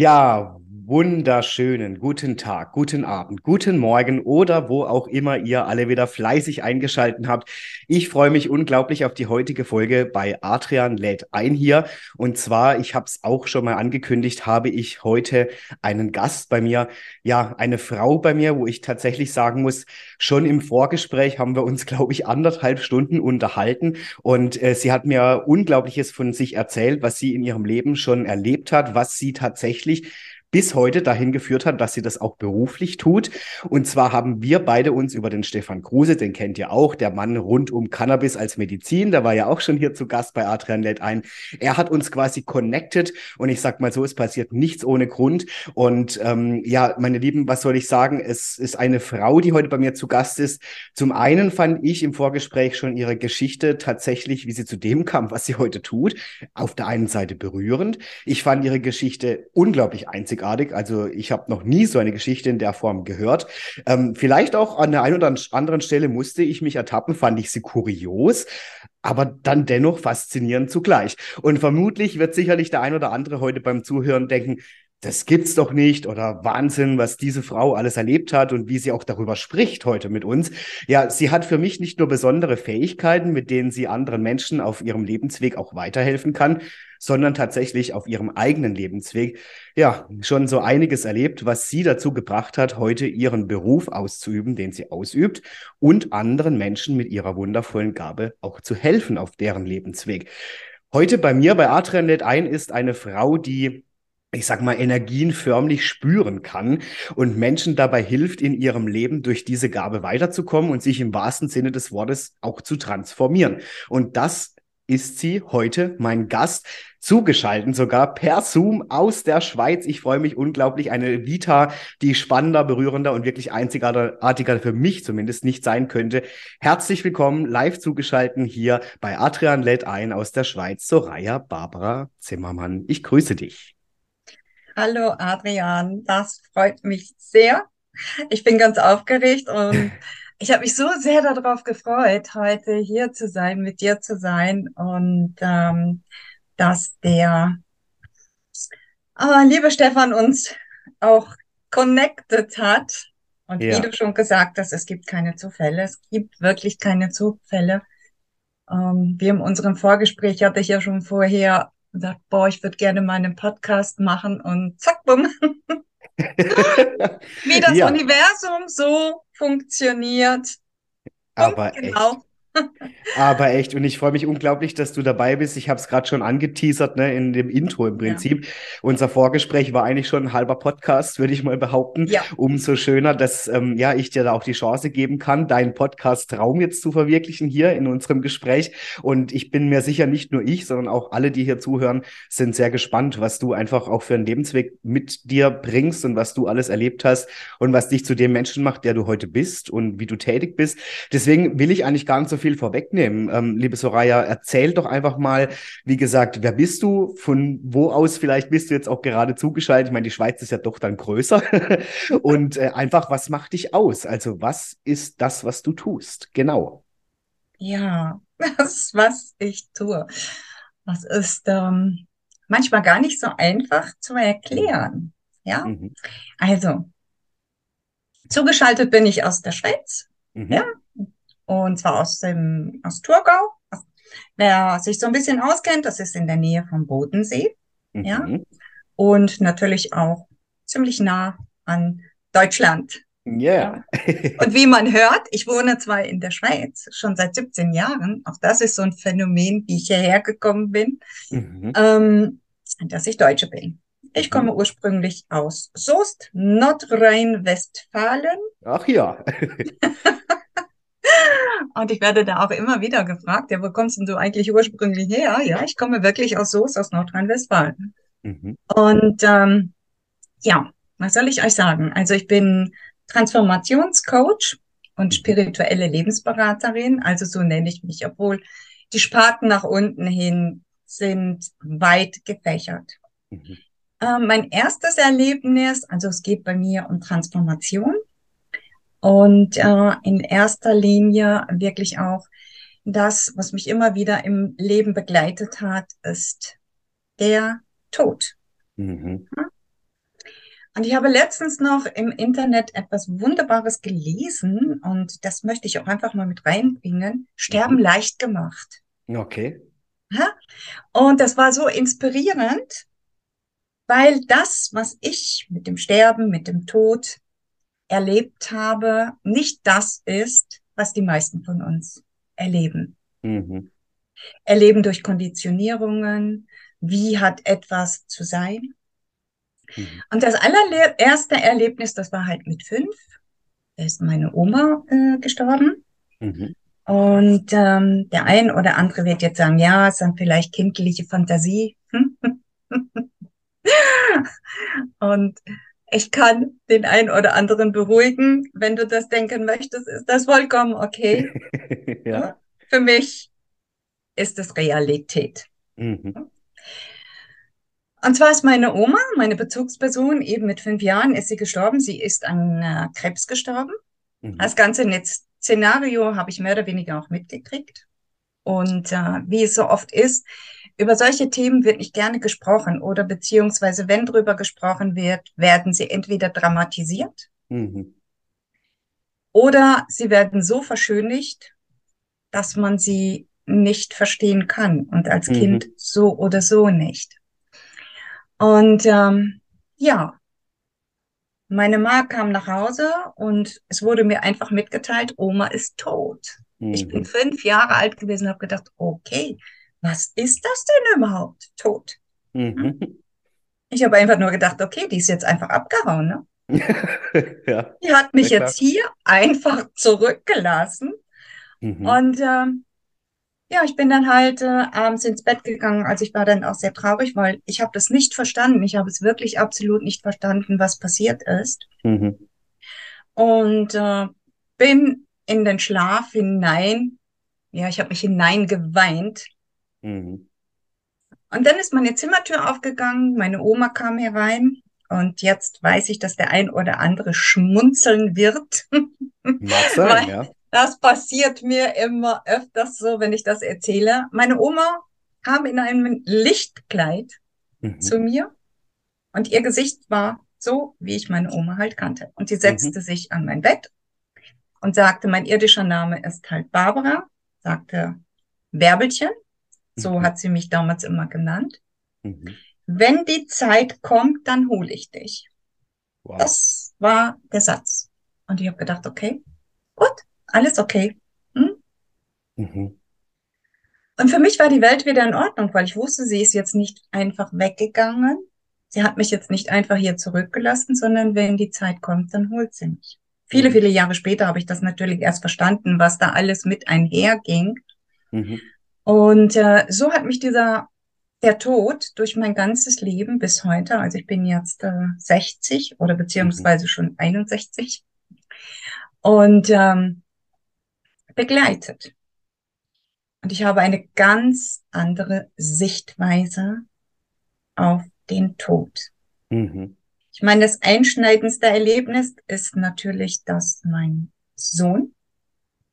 Ja, wunderschönen guten Tag, guten Abend, guten Morgen oder wo auch immer ihr alle wieder fleißig eingeschalten habt. Ich freue mich unglaublich auf die heutige Folge bei Adrian lädt ein hier. Und zwar, ich habe es auch schon mal angekündigt, habe ich heute einen Gast bei mir, ja, eine Frau bei mir, wo ich tatsächlich sagen muss, schon im Vorgespräch haben wir uns, glaube ich, anderthalb Stunden unterhalten und äh, sie hat mir Unglaubliches von sich erzählt, was sie in ihrem Leben schon erlebt hat, was sie tatsächlich bis heute dahin geführt hat, dass sie das auch beruflich tut. Und zwar haben wir beide uns über den Stefan Kruse, den kennt ihr auch, der Mann rund um Cannabis als Medizin, der war ja auch schon hier zu Gast bei Adrian lädt ein. Er hat uns quasi connected und ich sag mal so, es passiert nichts ohne Grund. Und ähm, ja, meine Lieben, was soll ich sagen? Es ist eine Frau, die heute bei mir zu Gast ist. Zum einen fand ich im Vorgespräch schon ihre Geschichte tatsächlich, wie sie zu dem kam, was sie heute tut, auf der einen Seite berührend. Ich fand ihre Geschichte unglaublich einzigartig einzigartig. Also ich habe noch nie so eine Geschichte in der Form gehört. Ähm, vielleicht auch an der einen oder anderen Stelle musste ich mich ertappen, fand ich sie kurios aber dann dennoch faszinierend zugleich. Und vermutlich wird sicherlich der ein oder andere heute beim Zuhören denken, das gibt's doch nicht oder Wahnsinn, was diese Frau alles erlebt hat und wie sie auch darüber spricht heute mit uns. Ja, sie hat für mich nicht nur besondere Fähigkeiten, mit denen sie anderen Menschen auf ihrem Lebensweg auch weiterhelfen kann, sondern tatsächlich auf ihrem eigenen Lebensweg, ja, schon so einiges erlebt, was sie dazu gebracht hat, heute ihren Beruf auszuüben, den sie ausübt und anderen Menschen mit ihrer wundervollen Gabe auch zu helfen auf deren Lebensweg. Heute bei mir bei Adrianet ein ist eine Frau, die ich sag mal, Energien förmlich spüren kann und Menschen dabei hilft, in ihrem Leben durch diese Gabe weiterzukommen und sich im wahrsten Sinne des Wortes auch zu transformieren. Und das ist sie heute mein Gast, zugeschalten sogar per Zoom aus der Schweiz. Ich freue mich unglaublich. Eine Vita, die spannender, berührender und wirklich einzigartiger für mich zumindest nicht sein könnte. Herzlich willkommen, live zugeschalten hier bei Adrian lädt ein aus der Schweiz, Soraya Barbara Zimmermann. Ich grüße dich. Hallo Adrian, das freut mich sehr. Ich bin ganz aufgeregt und ich habe mich so sehr darauf gefreut, heute hier zu sein, mit dir zu sein und ähm, dass der äh, liebe Stefan uns auch connected hat. Und ja. wie du schon gesagt hast, es gibt keine Zufälle. Es gibt wirklich keine Zufälle. Ähm, wir in unserem Vorgespräch hatte ich ja schon vorher und sagt, boah, ich würde gerne mal einen Podcast machen und zack, bumm. Wie das ja. Universum so funktioniert. Aber genau. Aber echt, und ich freue mich unglaublich, dass du dabei bist. Ich habe es gerade schon angeteasert, ne, in dem Intro im Prinzip. Ja. Unser Vorgespräch war eigentlich schon ein halber Podcast, würde ich mal behaupten. Ja. Umso schöner, dass ähm, ja ich dir da auch die Chance geben kann, deinen Podcast-Traum jetzt zu verwirklichen hier in unserem Gespräch. Und ich bin mir sicher, nicht nur ich, sondern auch alle, die hier zuhören, sind sehr gespannt, was du einfach auch für einen Lebensweg mit dir bringst und was du alles erlebt hast und was dich zu dem Menschen macht, der du heute bist und wie du tätig bist. Deswegen will ich eigentlich gar nicht so viel vorwegnehmen. Ähm, liebe Soraya, erzähl doch einfach mal, wie gesagt, wer bist du? Von wo aus vielleicht bist du jetzt auch gerade zugeschaltet? Ich meine, die Schweiz ist ja doch dann größer. Und äh, einfach, was macht dich aus? Also, was ist das, was du tust? Genau. Ja, das, was ich tue. Das ist ähm, manchmal gar nicht so einfach zu erklären. Ja, mhm. also zugeschaltet bin ich aus der Schweiz. Mhm. Ja, und zwar aus dem, aus Thurgau. Wer sich so ein bisschen auskennt, das ist in der Nähe vom Bodensee. Mhm. Ja. Und natürlich auch ziemlich nah an Deutschland. Yeah. und wie man hört, ich wohne zwar in der Schweiz schon seit 17 Jahren, auch das ist so ein Phänomen, wie ich hierher gekommen bin, mhm. ähm, dass ich Deutsche bin. Ich komme ursprünglich aus Soest, Nordrhein-Westfalen. Ach ja. Und ich werde da auch immer wieder gefragt, ja, wo kommst denn du eigentlich ursprünglich her? Ja, ich komme wirklich aus Soest, aus Nordrhein-Westfalen. Mhm. Und ähm, ja, was soll ich euch sagen? Also ich bin Transformationscoach und mhm. spirituelle Lebensberaterin, also so nenne ich mich, obwohl die Sparten nach unten hin sind weit gefächert. Mhm. Äh, mein erstes Erlebnis, also es geht bei mir um Transformation und äh, in erster Linie wirklich auch das, was mich immer wieder im Leben begleitet hat, ist der Tod. Mhm. Und ich habe letztens noch im Internet etwas Wunderbares gelesen und das möchte ich auch einfach mal mit reinbringen. Sterben mhm. leicht gemacht. Okay. Ja? Und das war so inspirierend, weil das, was ich mit dem Sterben, mit dem Tod erlebt habe, nicht das ist, was die meisten von uns erleben. Mhm. Erleben durch Konditionierungen, wie hat etwas zu sein. Mhm. Und das allererste Erlebnis, das war halt mit fünf. Da ist meine Oma äh, gestorben. Mhm. Und ähm, der ein oder andere wird jetzt sagen, ja, es sind vielleicht kindliche Fantasie. und ich kann den einen oder anderen beruhigen. Wenn du das denken möchtest, ist das vollkommen okay. ja. Für mich ist es Realität. Mhm. Und zwar ist meine Oma, meine Bezugsperson, eben mit fünf Jahren ist sie gestorben. Sie ist an äh, Krebs gestorben. Mhm. Das ganze Szenario habe ich mehr oder weniger auch mitgekriegt. Und äh, wie es so oft ist, über solche Themen wird nicht gerne gesprochen oder beziehungsweise wenn drüber gesprochen wird, werden sie entweder dramatisiert mhm. oder sie werden so verschönigt, dass man sie nicht verstehen kann und als mhm. Kind so oder so nicht. Und ähm, ja, meine Ma kam nach Hause und es wurde mir einfach mitgeteilt, Oma ist tot. Mhm. Ich bin mhm. fünf Jahre alt gewesen und habe gedacht, okay, was ist das denn überhaupt? Tot. Mhm. Ich habe einfach nur gedacht, okay, die ist jetzt einfach abgehauen. Ne? ja, die hat mich jetzt hier einfach zurückgelassen. Mhm. Und ähm, ja, ich bin dann halt äh, abends ins Bett gegangen. Also ich war dann auch sehr traurig, weil ich habe das nicht verstanden. Ich habe es wirklich absolut nicht verstanden, was passiert ist. Mhm. Und äh, bin in den Schlaf hinein. Ja, ich habe mich hineingeweint Mhm. Und dann ist meine Zimmertür aufgegangen, meine Oma kam herein und jetzt weiß ich, dass der ein oder andere schmunzeln wird. Mag sein, ja. Das passiert mir immer öfters so, wenn ich das erzähle. Meine Oma kam in einem Lichtkleid mhm. zu mir und ihr Gesicht war so, wie ich meine Oma halt kannte. Und sie setzte mhm. sich an mein Bett und sagte, mein irdischer Name ist halt Barbara, sagte Bärbelchen so mhm. hat sie mich damals immer genannt. Mhm. Wenn die Zeit kommt, dann hole ich dich. Wow. Das war der Satz. Und ich habe gedacht, okay, gut, alles okay. Hm? Mhm. Und für mich war die Welt wieder in Ordnung, weil ich wusste, sie ist jetzt nicht einfach weggegangen. Sie hat mich jetzt nicht einfach hier zurückgelassen, sondern wenn die Zeit kommt, dann holt sie mich. Viele, mhm. viele Jahre später habe ich das natürlich erst verstanden, was da alles mit einherging. Mhm. Und äh, so hat mich dieser der Tod durch mein ganzes Leben bis heute, also ich bin jetzt äh, 60 oder beziehungsweise schon 61 und ähm, begleitet. Und ich habe eine ganz andere Sichtweise auf den Tod. Mhm. Ich meine, das einschneidendste Erlebnis ist natürlich, dass mein Sohn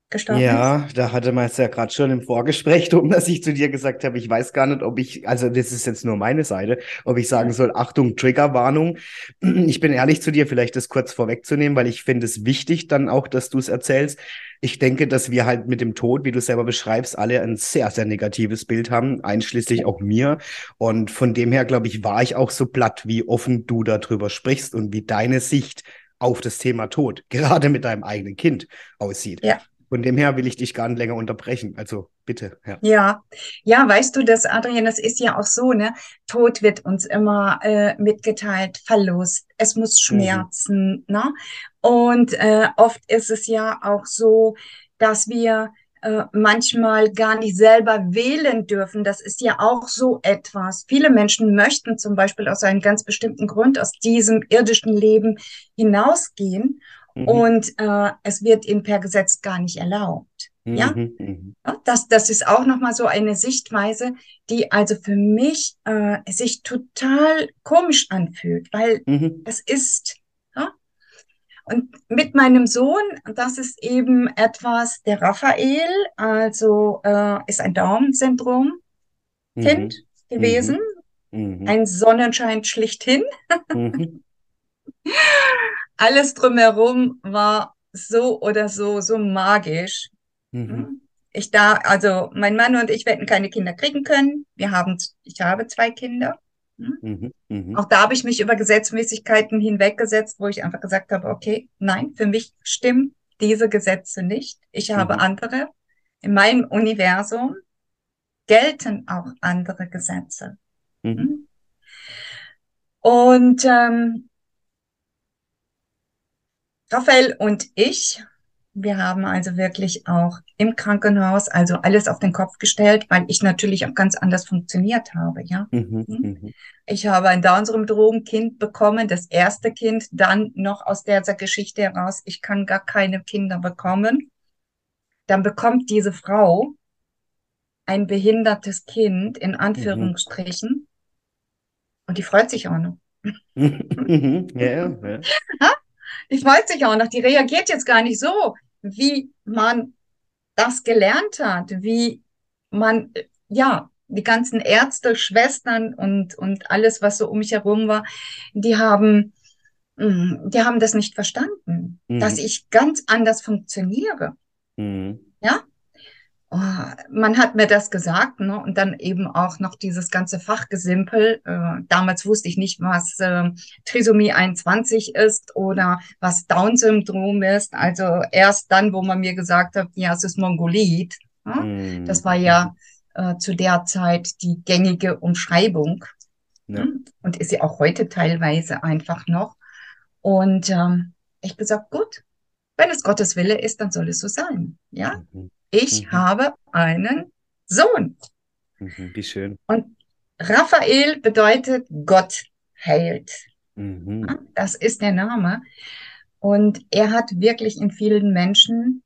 gestorben ja, ist? da hatte man es ja gerade schon im Vorgespräch drum, dass ich zu dir gesagt habe, ich weiß gar nicht, ob ich, also das ist jetzt nur meine Seite, ob ich sagen soll, Achtung, Triggerwarnung. Ich bin ehrlich zu dir, vielleicht das kurz vorwegzunehmen, weil ich finde es wichtig dann auch, dass du es erzählst. Ich denke, dass wir halt mit dem Tod, wie du selber beschreibst, alle ein sehr, sehr negatives Bild haben, einschließlich auch mir. Und von dem her, glaube ich, war ich auch so platt, wie offen du darüber sprichst und wie deine Sicht auf das Thema Tod, gerade mit deinem eigenen Kind, aussieht. Ja. Von dem her will ich dich gar nicht länger unterbrechen. Also bitte. Ja, ja, ja weißt du, das, Adrian, das ist ja auch so, ne? Tod wird uns immer äh, mitgeteilt, Verlust, es muss mhm. schmerzen, mhm. ne? Und äh, oft ist es ja auch so, dass wir äh, manchmal gar nicht selber wählen dürfen. Das ist ja auch so etwas. Viele Menschen möchten zum Beispiel aus einem ganz bestimmten Grund aus diesem irdischen Leben hinausgehen mhm. und äh, es wird ihnen per Gesetz gar nicht erlaubt. Mhm. Ja, mhm. das, das ist auch nochmal so eine Sichtweise, die also für mich äh, sich total komisch anfühlt, weil mhm. es ist und mit meinem Sohn, das ist eben etwas, der Raphael, also äh, ist ein Down-Syndrom-Kind mhm. gewesen. Ein Sonnenschein schlichthin. Mhm. Alles drumherum war so oder so, so magisch. Mhm. Hm? Ich da, also mein Mann und ich, hätten keine Kinder kriegen können. Wir haben, ich habe zwei Kinder. Hm? Mhm, mh. Auch da habe ich mich über Gesetzmäßigkeiten hinweggesetzt, wo ich einfach gesagt habe, okay, nein, für mich stimmen diese Gesetze nicht. Ich habe mhm. andere. In meinem Universum gelten auch andere Gesetze. Mhm. Hm? Und ähm, Raphael und ich wir haben also wirklich auch im Krankenhaus also alles auf den Kopf gestellt, weil ich natürlich auch ganz anders funktioniert habe, ja. Mhm, hm? mhm. ich habe ein Down-Syndrom-Kind bekommen, das erste Kind, dann noch aus dieser Geschichte heraus, ich kann gar keine Kinder bekommen. Dann bekommt diese Frau ein behindertes Kind, in mhm. Anführungsstrichen, mhm. und die freut sich auch noch. ja, ja. Die freut sich auch noch. Die reagiert jetzt gar nicht so, wie man das gelernt hat, wie man, ja, die ganzen Ärzte, Schwestern und, und alles, was so um mich herum war, die haben, mm, die haben das nicht verstanden, mhm. dass ich ganz anders funktioniere. Mhm. Ja, Oh, man hat mir das gesagt, ne? Und dann eben auch noch dieses ganze Fachgesimpel. Äh, damals wusste ich nicht, was äh, Trisomie 21 ist oder was Down-Syndrom ist. Also erst dann, wo man mir gesagt hat, ja, es ist Mongolid. Ne? Mm. Das war ja äh, zu der Zeit die gängige Umschreibung. Ja. Ne? Und ist sie auch heute teilweise einfach noch. Und ähm, ich gesagt, gut, wenn es Gottes Wille ist, dann soll es so sein. Ja. Mhm. Ich mhm. habe einen Sohn. Mhm, wie schön. Und Raphael bedeutet Gott heilt. Mhm. Das ist der Name. Und er hat wirklich in vielen Menschen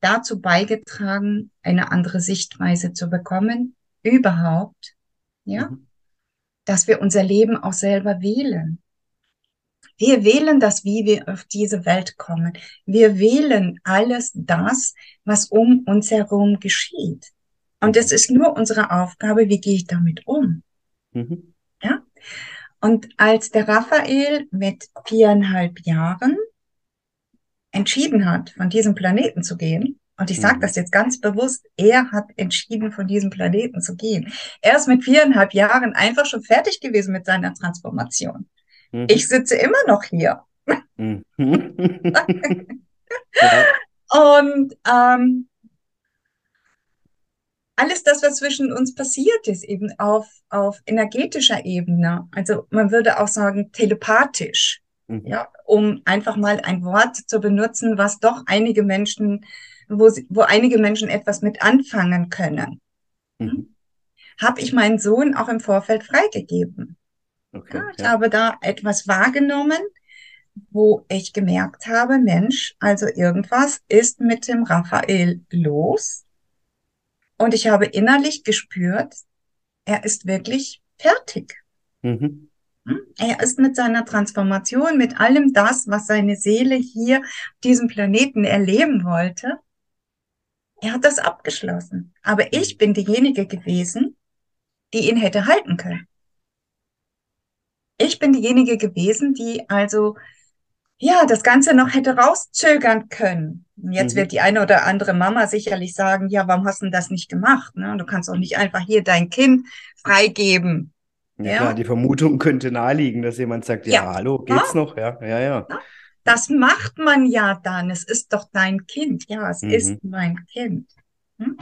dazu beigetragen, eine andere Sichtweise zu bekommen, überhaupt, ja, mhm. dass wir unser Leben auch selber wählen. Wir wählen das, wie wir auf diese Welt kommen. Wir wählen alles das, was um uns herum geschieht. Und es ist nur unsere Aufgabe, wie gehe ich damit um? Mhm. Ja? Und als der Raphael mit viereinhalb Jahren entschieden hat, von diesem Planeten zu gehen, und ich sage mhm. das jetzt ganz bewusst, er hat entschieden, von diesem Planeten zu gehen. Er ist mit viereinhalb Jahren einfach schon fertig gewesen mit seiner Transformation. Mhm. Ich sitze immer noch hier. Mhm. Und ähm, alles das, was zwischen uns passiert ist, eben auf, auf energetischer Ebene, also man würde auch sagen telepathisch, mhm. ja, um einfach mal ein Wort zu benutzen, was doch einige Menschen, wo, sie, wo einige Menschen etwas mit anfangen können, mhm. habe ich meinen Sohn auch im Vorfeld freigegeben. Okay, ja, ich ja. habe da etwas wahrgenommen, wo ich gemerkt habe, Mensch, also irgendwas ist mit dem Raphael los. Und ich habe innerlich gespürt, er ist wirklich fertig. Mhm. Hm? Er ist mit seiner Transformation, mit allem das, was seine Seele hier auf diesem Planeten erleben wollte, er hat das abgeschlossen. Aber ich bin diejenige gewesen, die ihn hätte halten können ich bin diejenige gewesen, die also ja das Ganze noch hätte rauszögern können. Jetzt mhm. wird die eine oder andere Mama sicherlich sagen, ja, warum hast du das nicht gemacht? Ne? Du kannst doch nicht einfach hier dein Kind freigeben. Ja, ja? Klar, die Vermutung könnte naheliegen, dass jemand sagt, ja, ja hallo, geht's ja? noch? Ja, ja, ja. Das macht man ja dann. Es ist doch dein Kind. Ja, es Mhm. ist mein Kind. Hm?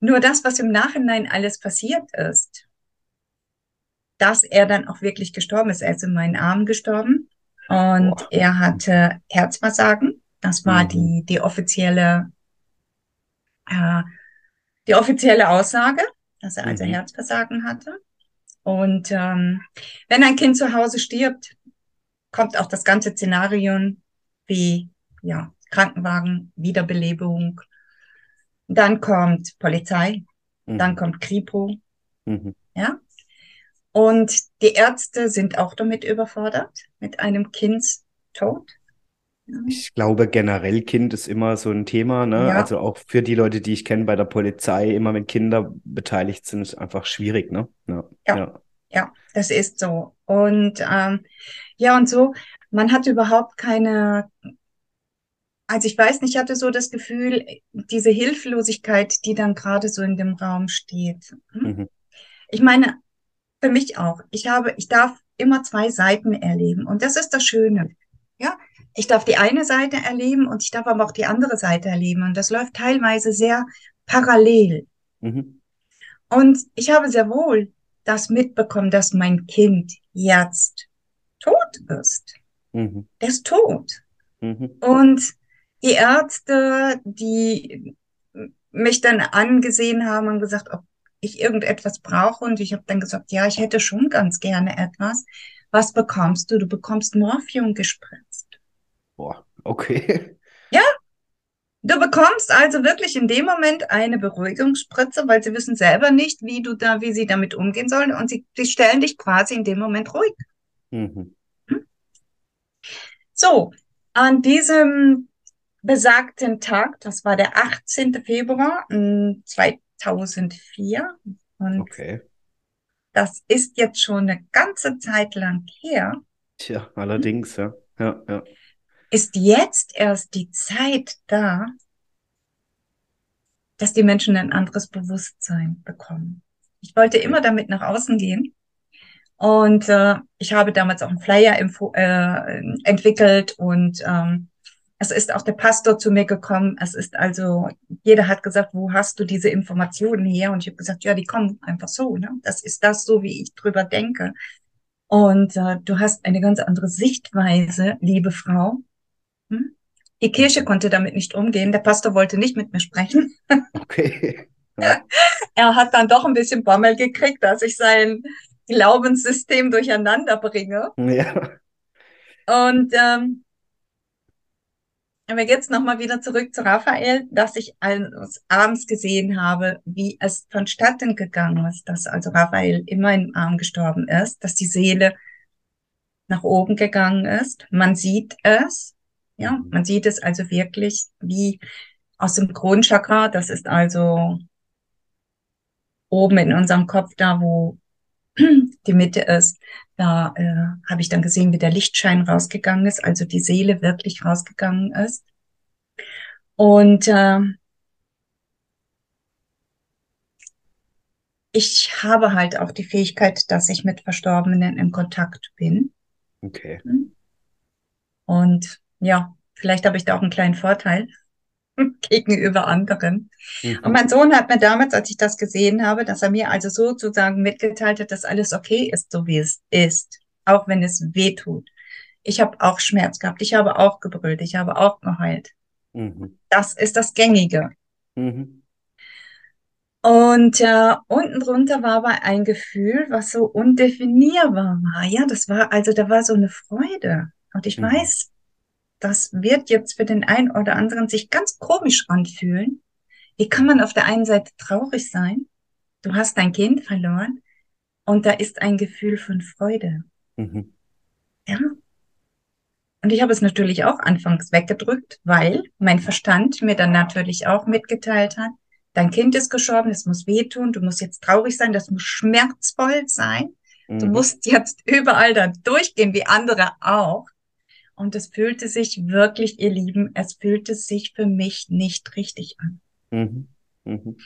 Nur das, was im Nachhinein alles passiert ist, dass er dann auch wirklich gestorben ist. Er ist in meinen Armen gestorben und Boah. er hatte Herzversagen. Das war Mhm. die, die offizielle, äh, die offizielle Aussage, dass er also Mhm. Herzversagen hatte. Und ähm, wenn ein Kind zu Hause stirbt, kommt auch das ganze Szenario wie ja, Krankenwagen, Wiederbelebung. Dann kommt Polizei, dann Mhm. kommt Kripo, Mhm. ja. Und die Ärzte sind auch damit überfordert, mit einem Kindstod. Ja. Ich glaube, generell Kind ist immer so ein Thema, ne? Ja. Also auch für die Leute, die ich kenne bei der Polizei, immer wenn Kinder beteiligt sind, ist einfach schwierig, ne? Ja. Ja. Ja. Ja, das ist so. Und ähm, ja, und so, man hat überhaupt keine, also ich weiß nicht, ich hatte so das Gefühl, diese Hilflosigkeit, die dann gerade so in dem Raum steht. Hm? Mhm. Ich meine, für mich auch. Ich habe, ich darf immer zwei Seiten erleben. Und das ist das Schöne. Ja, ich darf die eine Seite erleben und ich darf aber auch die andere Seite erleben. Und das läuft teilweise sehr parallel. Mhm. Und ich habe sehr wohl das mitbekommen, dass mein Kind jetzt tot ist. Mhm. Der ist tot. Mhm. Und die Ärzte, die mich dann angesehen haben und gesagt, ob ich irgendetwas brauche. Und ich habe dann gesagt, ja, ich hätte schon ganz gerne etwas. Was bekommst du? Du bekommst Morphium gespritzt. Boah, okay. Du bekommst also wirklich in dem Moment eine Beruhigungsspritze, weil sie wissen selber nicht, wie du da, wie sie damit umgehen sollen. Und sie, sie stellen dich quasi in dem Moment ruhig. Mhm. So, an diesem besagten Tag, das war der 18. Februar mm, 2004, und Okay. das ist jetzt schon eine ganze Zeit lang her, Tja, allerdings, ja. Ja, ja. ist jetzt erst die Zeit da, dass die Menschen ein anderes Bewusstsein bekommen. Ich wollte immer damit nach außen gehen. Und äh, ich habe damals auch einen Flyer äh, entwickelt und ähm, es ist auch der Pastor zu mir gekommen. Es ist also, jeder hat gesagt, wo hast du diese Informationen her? Und ich habe gesagt, ja, die kommen einfach so. Ne? Das ist das so, wie ich drüber denke. Und äh, du hast eine ganz andere Sichtweise, liebe Frau. Hm? Die Kirche konnte damit nicht umgehen. Der Pastor wollte nicht mit mir sprechen. Okay. Ja. Er hat dann doch ein bisschen Bammel gekriegt, dass ich sein Glaubenssystem durcheinander bringe. Ja. Und ähm, aber jetzt nochmal wieder zurück zu Raphael, dass ich eines abends gesehen habe, wie es vonstatten gegangen ist, dass also Raphael in meinem Arm gestorben ist, dass die Seele nach oben gegangen ist. Man sieht es, ja, Mhm. man sieht es also wirklich wie aus dem Kronchakra. Das ist also oben in unserem Kopf, da wo die Mitte ist, da äh, habe ich dann gesehen, wie der Lichtschein rausgegangen ist, also die Seele wirklich rausgegangen ist. Und äh, ich habe halt auch die Fähigkeit, dass ich mit Verstorbenen in Kontakt bin. Okay. Und ja, vielleicht habe ich da auch einen kleinen Vorteil gegenüber anderen. Und Mhm. mein Sohn hat mir damals, als ich das gesehen habe, dass er mir also sozusagen mitgeteilt hat, dass alles okay ist, so wie es ist, auch wenn es weh tut. Ich habe auch Schmerz gehabt, ich habe auch gebrüllt, ich habe auch geheult. Mhm. Das ist das Gängige. Mhm. Und äh, unten drunter war aber ein Gefühl, was so undefinierbar war. Ja, das war, also da war so eine Freude. Und ich Mhm. weiß, das wird jetzt für den einen oder anderen sich ganz komisch anfühlen. Wie kann man auf der einen Seite traurig sein? Du hast dein Kind verloren und da ist ein Gefühl von Freude. Mhm. Ja. Und ich habe es natürlich auch anfangs weggedrückt, weil mein Verstand mir dann natürlich auch mitgeteilt hat, dein Kind ist gestorben, es muss wehtun, du musst jetzt traurig sein, das muss schmerzvoll sein. Du Mhm. musst jetzt überall da durchgehen, wie andere auch. Und es fühlte sich wirklich, ihr Lieben, es fühlte sich für mich nicht richtig an. Mhm. Mhm.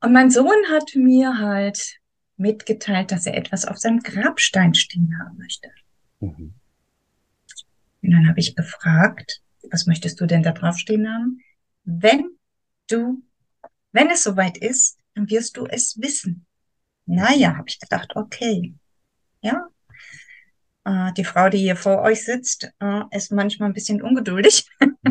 Und mein Sohn hat mir halt mitgeteilt, dass er etwas auf seinem Grabstein stehen haben möchte. Mhm. Und dann habe ich gefragt, was möchtest du denn da draufstehen haben? Wenn du, wenn es soweit ist, dann wirst du es wissen. Naja, habe ich gedacht, okay. Ja. Äh, die Frau, die hier vor euch sitzt, äh, ist manchmal ein bisschen ungeduldig.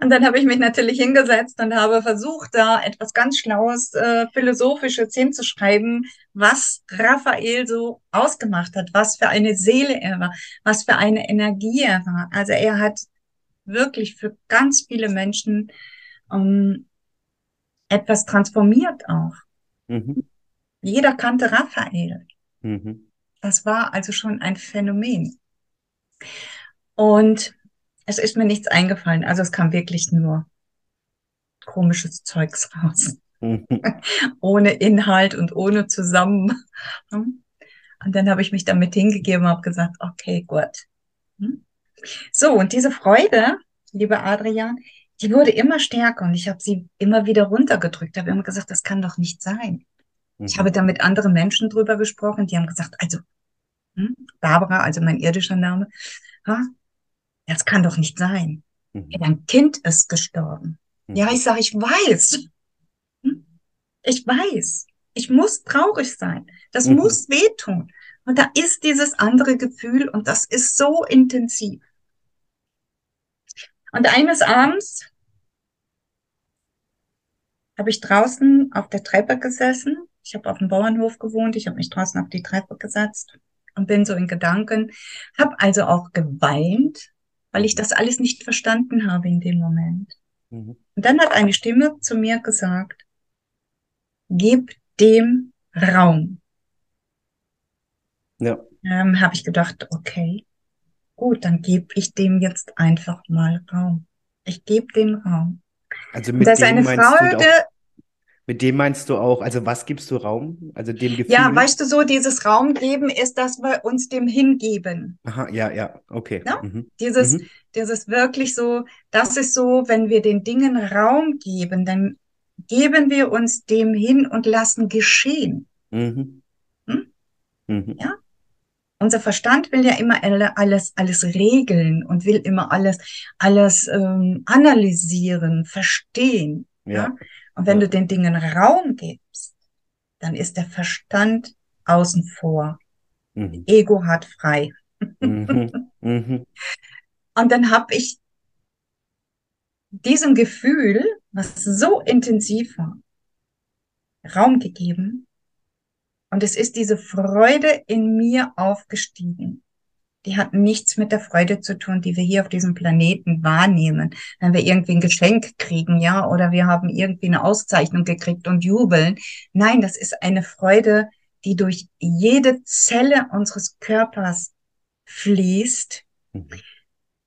Und dann habe ich mich natürlich hingesetzt und habe versucht, da etwas ganz Schlaues, äh, Philosophisches hinzuschreiben, was Raphael so ausgemacht hat, was für eine Seele er war, was für eine Energie er war. Also er hat wirklich für ganz viele Menschen ähm, etwas transformiert auch. Mhm. Jeder kannte Raphael. Mhm. Das war also schon ein Phänomen. Und es ist mir nichts eingefallen. Also es kam wirklich nur komisches Zeugs raus. Mhm. ohne Inhalt und ohne zusammen. Und dann habe ich mich damit hingegeben und habe gesagt, okay, gut. Hm? So, und diese Freude, liebe Adrian, die wurde immer stärker und ich habe sie immer wieder runtergedrückt. Habe immer gesagt, das kann doch nicht sein. Mhm. Ich habe da mit anderen Menschen drüber gesprochen, die haben gesagt, also hm, Barbara, also mein irdischer Name, ha, das kann doch nicht sein. Mhm. Dein Kind ist gestorben. Mhm. Ja, ich sage, ich weiß. Hm? Ich weiß. Ich muss traurig sein. Das mhm. muss wehtun. Und da ist dieses andere Gefühl und das ist so intensiv. Und eines Abends habe ich draußen auf der Treppe gesessen. Ich habe auf dem Bauernhof gewohnt. Ich habe mich draußen auf die Treppe gesetzt und bin so in Gedanken. Habe also auch geweint, weil ich das alles nicht verstanden habe in dem Moment. Mhm. Und dann hat eine Stimme zu mir gesagt, gib dem Raum. Ja. Ähm, habe ich gedacht, okay, gut, dann gebe ich dem jetzt einfach mal Raum. Ich gebe dem Raum. Also mit das ist eine Freude. Mit dem meinst du auch, also was gibst du Raum? Also dem Gefühl? Ja, weißt du so, dieses Raum geben ist, dass wir uns dem hingeben. Aha, ja, ja, okay. Ja? Mhm. Dieses, mhm. dieses wirklich so, das ist so, wenn wir den Dingen Raum geben, dann geben wir uns dem hin und lassen geschehen. Mhm. Hm? Mhm. Ja? Unser Verstand will ja immer alles, alles regeln und will immer alles, alles ähm, analysieren, verstehen. Ja. ja? Und wenn du den Dingen Raum gibst, dann ist der Verstand außen vor. Mhm. Ego hat frei. Mhm. Mhm. Und dann habe ich diesem Gefühl, was so intensiv war, Raum gegeben. Und es ist diese Freude in mir aufgestiegen die hat nichts mit der Freude zu tun, die wir hier auf diesem Planeten wahrnehmen. Wenn wir irgendwie ein Geschenk kriegen, ja, oder wir haben irgendwie eine Auszeichnung gekriegt und jubeln. Nein, das ist eine Freude, die durch jede Zelle unseres Körpers fließt, mhm.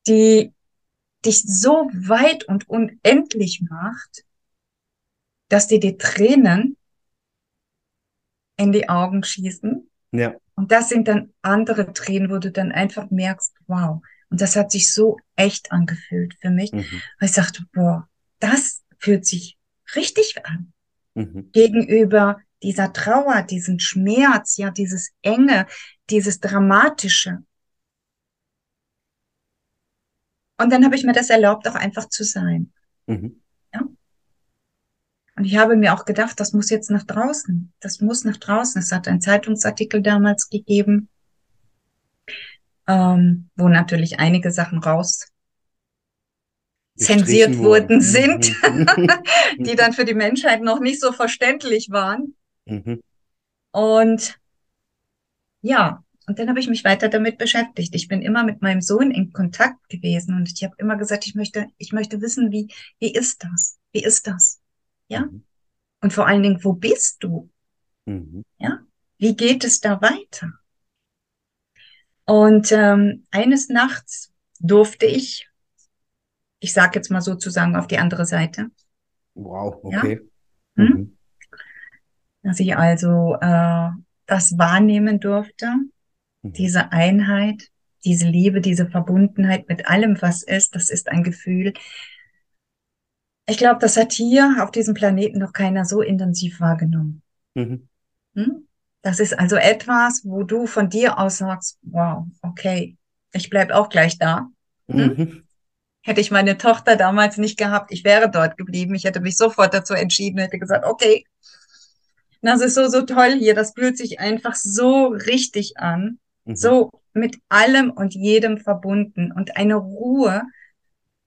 die dich so weit und unendlich macht, dass dir die Tränen in die Augen schießen. Ja. Und das sind dann andere Tränen, wo du dann einfach merkst, wow. Und das hat sich so echt angefühlt für mich. Mhm. Weil ich sagte, boah, das fühlt sich richtig an. Mhm. Gegenüber dieser Trauer, diesen Schmerz, ja, dieses Enge, dieses Dramatische. Und dann habe ich mir das erlaubt, auch einfach zu sein. Mhm. Und ich habe mir auch gedacht, das muss jetzt nach draußen. Das muss nach draußen. Es hat einen Zeitungsartikel damals gegeben, ähm, wo natürlich einige Sachen raus zensiert worden sind, die dann für die Menschheit noch nicht so verständlich waren. Mhm. Und ja, und dann habe ich mich weiter damit beschäftigt. Ich bin immer mit meinem Sohn in Kontakt gewesen und ich habe immer gesagt, ich möchte, ich möchte wissen, wie, wie ist das? Wie ist das? Ja. Mhm. Und vor allen Dingen, wo bist du? Mhm. Ja. Wie geht es da weiter? Und ähm, eines Nachts durfte ich, ich sage jetzt mal sozusagen auf die andere Seite. Wow, okay. Ja? Hm? Mhm. Dass ich also äh, das wahrnehmen durfte, mhm. diese Einheit, diese Liebe, diese Verbundenheit mit allem, was ist. Das ist ein Gefühl, ich glaube, das hat hier auf diesem Planeten noch keiner so intensiv wahrgenommen. Mhm. Hm? Das ist also etwas, wo du von dir aus sagst, wow, okay, ich bleib auch gleich da. Hm? Mhm. Hätte ich meine Tochter damals nicht gehabt, ich wäre dort geblieben. Ich hätte mich sofort dazu entschieden, hätte gesagt, okay, das ist so, so toll hier. Das fühlt sich einfach so richtig an. Mhm. So mit allem und jedem verbunden und eine Ruhe.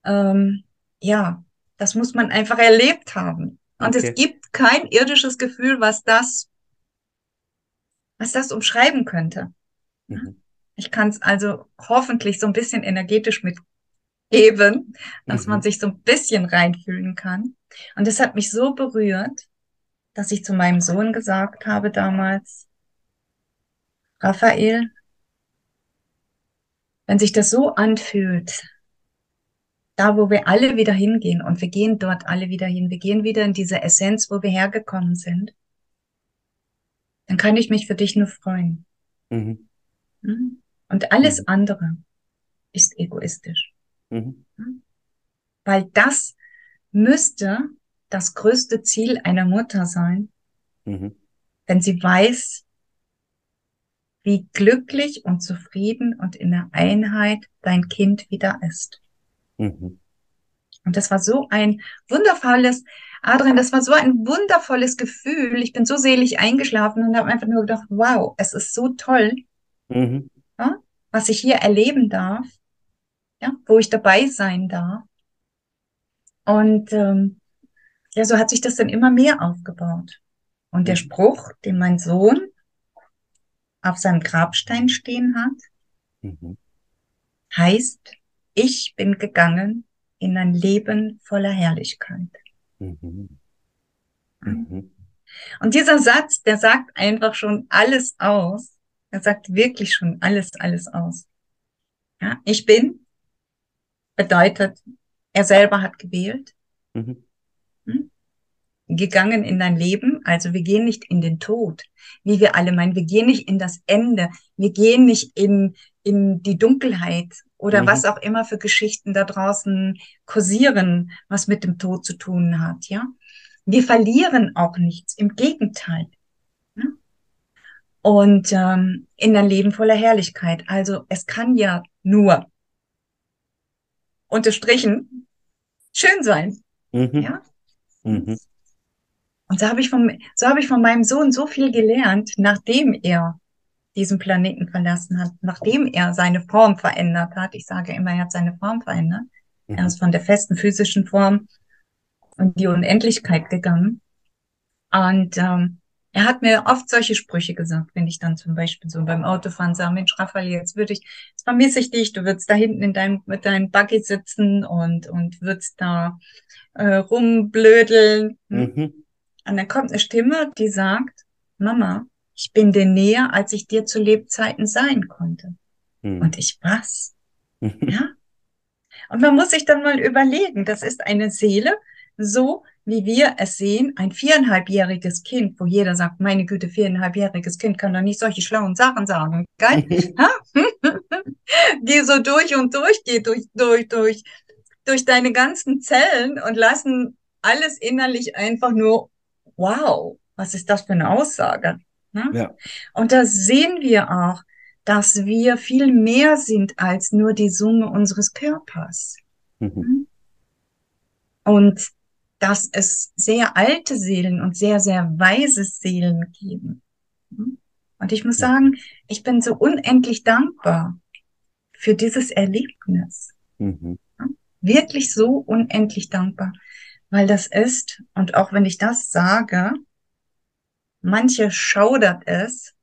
Ähm, ja, das muss man einfach erlebt haben. Und Okay. es gibt kein irdisches Gefühl, was das, was das umschreiben könnte. Mhm. Ich kann es also hoffentlich so ein bisschen energetisch mitgeben, dass man Mhm. sich so ein bisschen reinfühlen kann. Und es hat mich so berührt, dass ich zu meinem Sohn gesagt habe damals, Raphael, wenn sich das so anfühlt, da wo wir alle wieder hingehen und wir gehen dort alle wieder hin, wir gehen wieder in diese Essenz, wo wir hergekommen sind, dann kann ich mich für dich nur freuen. Mhm. Hm? Und alles Mhm. andere ist egoistisch. Mhm. Weil das müsste das größte Ziel einer Mutter sein, Mhm. wenn sie weiß, wie glücklich und zufrieden und in der Einheit dein Kind wieder ist. Mhm. Und das war so ein wundervolles, Adrian, das war so ein wundervolles Gefühl. Ich bin so selig eingeschlafen und habe einfach nur gedacht, wow, es ist so toll, Mhm. ja, was ich hier erleben darf, ja, wo ich dabei sein darf. Und ähm, ja, so hat sich das dann immer mehr aufgebaut. Und der Mhm. Spruch, den mein Sohn auf seinem Grabstein stehen hat, Mhm. heißt, ich bin gegangen in ein Leben voller Herrlichkeit. Mhm. Mhm. Und dieser Satz, der sagt einfach schon alles aus. Er sagt wirklich schon alles, alles aus. Ja, ich bin bedeutet, er selber hat gewählt, Mhm. gegangen in dein Leben. Also wir gehen nicht in den Tod, wie wir alle meinen. Wir gehen nicht in das Ende. Wir gehen nicht in, in die Dunkelheit oder Mhm. was auch immer für Geschichten da draußen kursieren, was mit dem Tod zu tun hat, ja. Wir verlieren auch nichts. Im Gegenteil. Ja? Und ähm, in ein Leben voller Herrlichkeit. Also es kann ja nur unterstrichen schön sein, Mhm. ja. Mhm. Und so habe ich vom, so habe ich von meinem Sohn so viel gelernt, nachdem er diesen Planeten verlassen hat, nachdem er seine Form verändert hat. Ich sage immer, er hat seine Form verändert. Er Mhm. ist von der festen physischen Form in die Unendlichkeit gegangen. Und ähm, er hat mir oft solche Sprüche gesagt, wenn ich dann zum Beispiel so beim Autofahren sage, Mensch, Raphael, jetzt würde ich, jetzt vermisse ich dich, du würdest da hinten in deinem, mit deinem Buggy sitzen und, und würdest da äh, rumblödeln. Hm? Mhm. Und dann kommt eine Stimme, die sagt, Mama, ich bin dir näher, als ich dir zu Lebzeiten sein konnte. Mhm. Und ich was? Ja? Und man muss sich dann mal überlegen, das ist eine Seele, so wie wir es sehen, ein viereinhalbjähriges Kind, wo jeder sagt, meine Güte, viereinhalbjähriges Kind kann doch nicht solche schlauen Sachen sagen. Geil? Die so durch und durch geht, durch, durch, durch, durch deine ganzen Zellen und lassen alles innerlich einfach nur, wow, was ist das für eine Aussage? Ne? Ja. Und da sehen wir auch, dass wir viel mehr sind als nur die Summe unseres Körpers. Mhm. Und dass es sehr alte Seelen und sehr, sehr weise Seelen geben. Und ich muss sagen, ich bin so unendlich dankbar für dieses Erlebnis. Mhm. Wirklich so unendlich dankbar, weil das ist, und auch wenn ich das sage, manche schaudert es,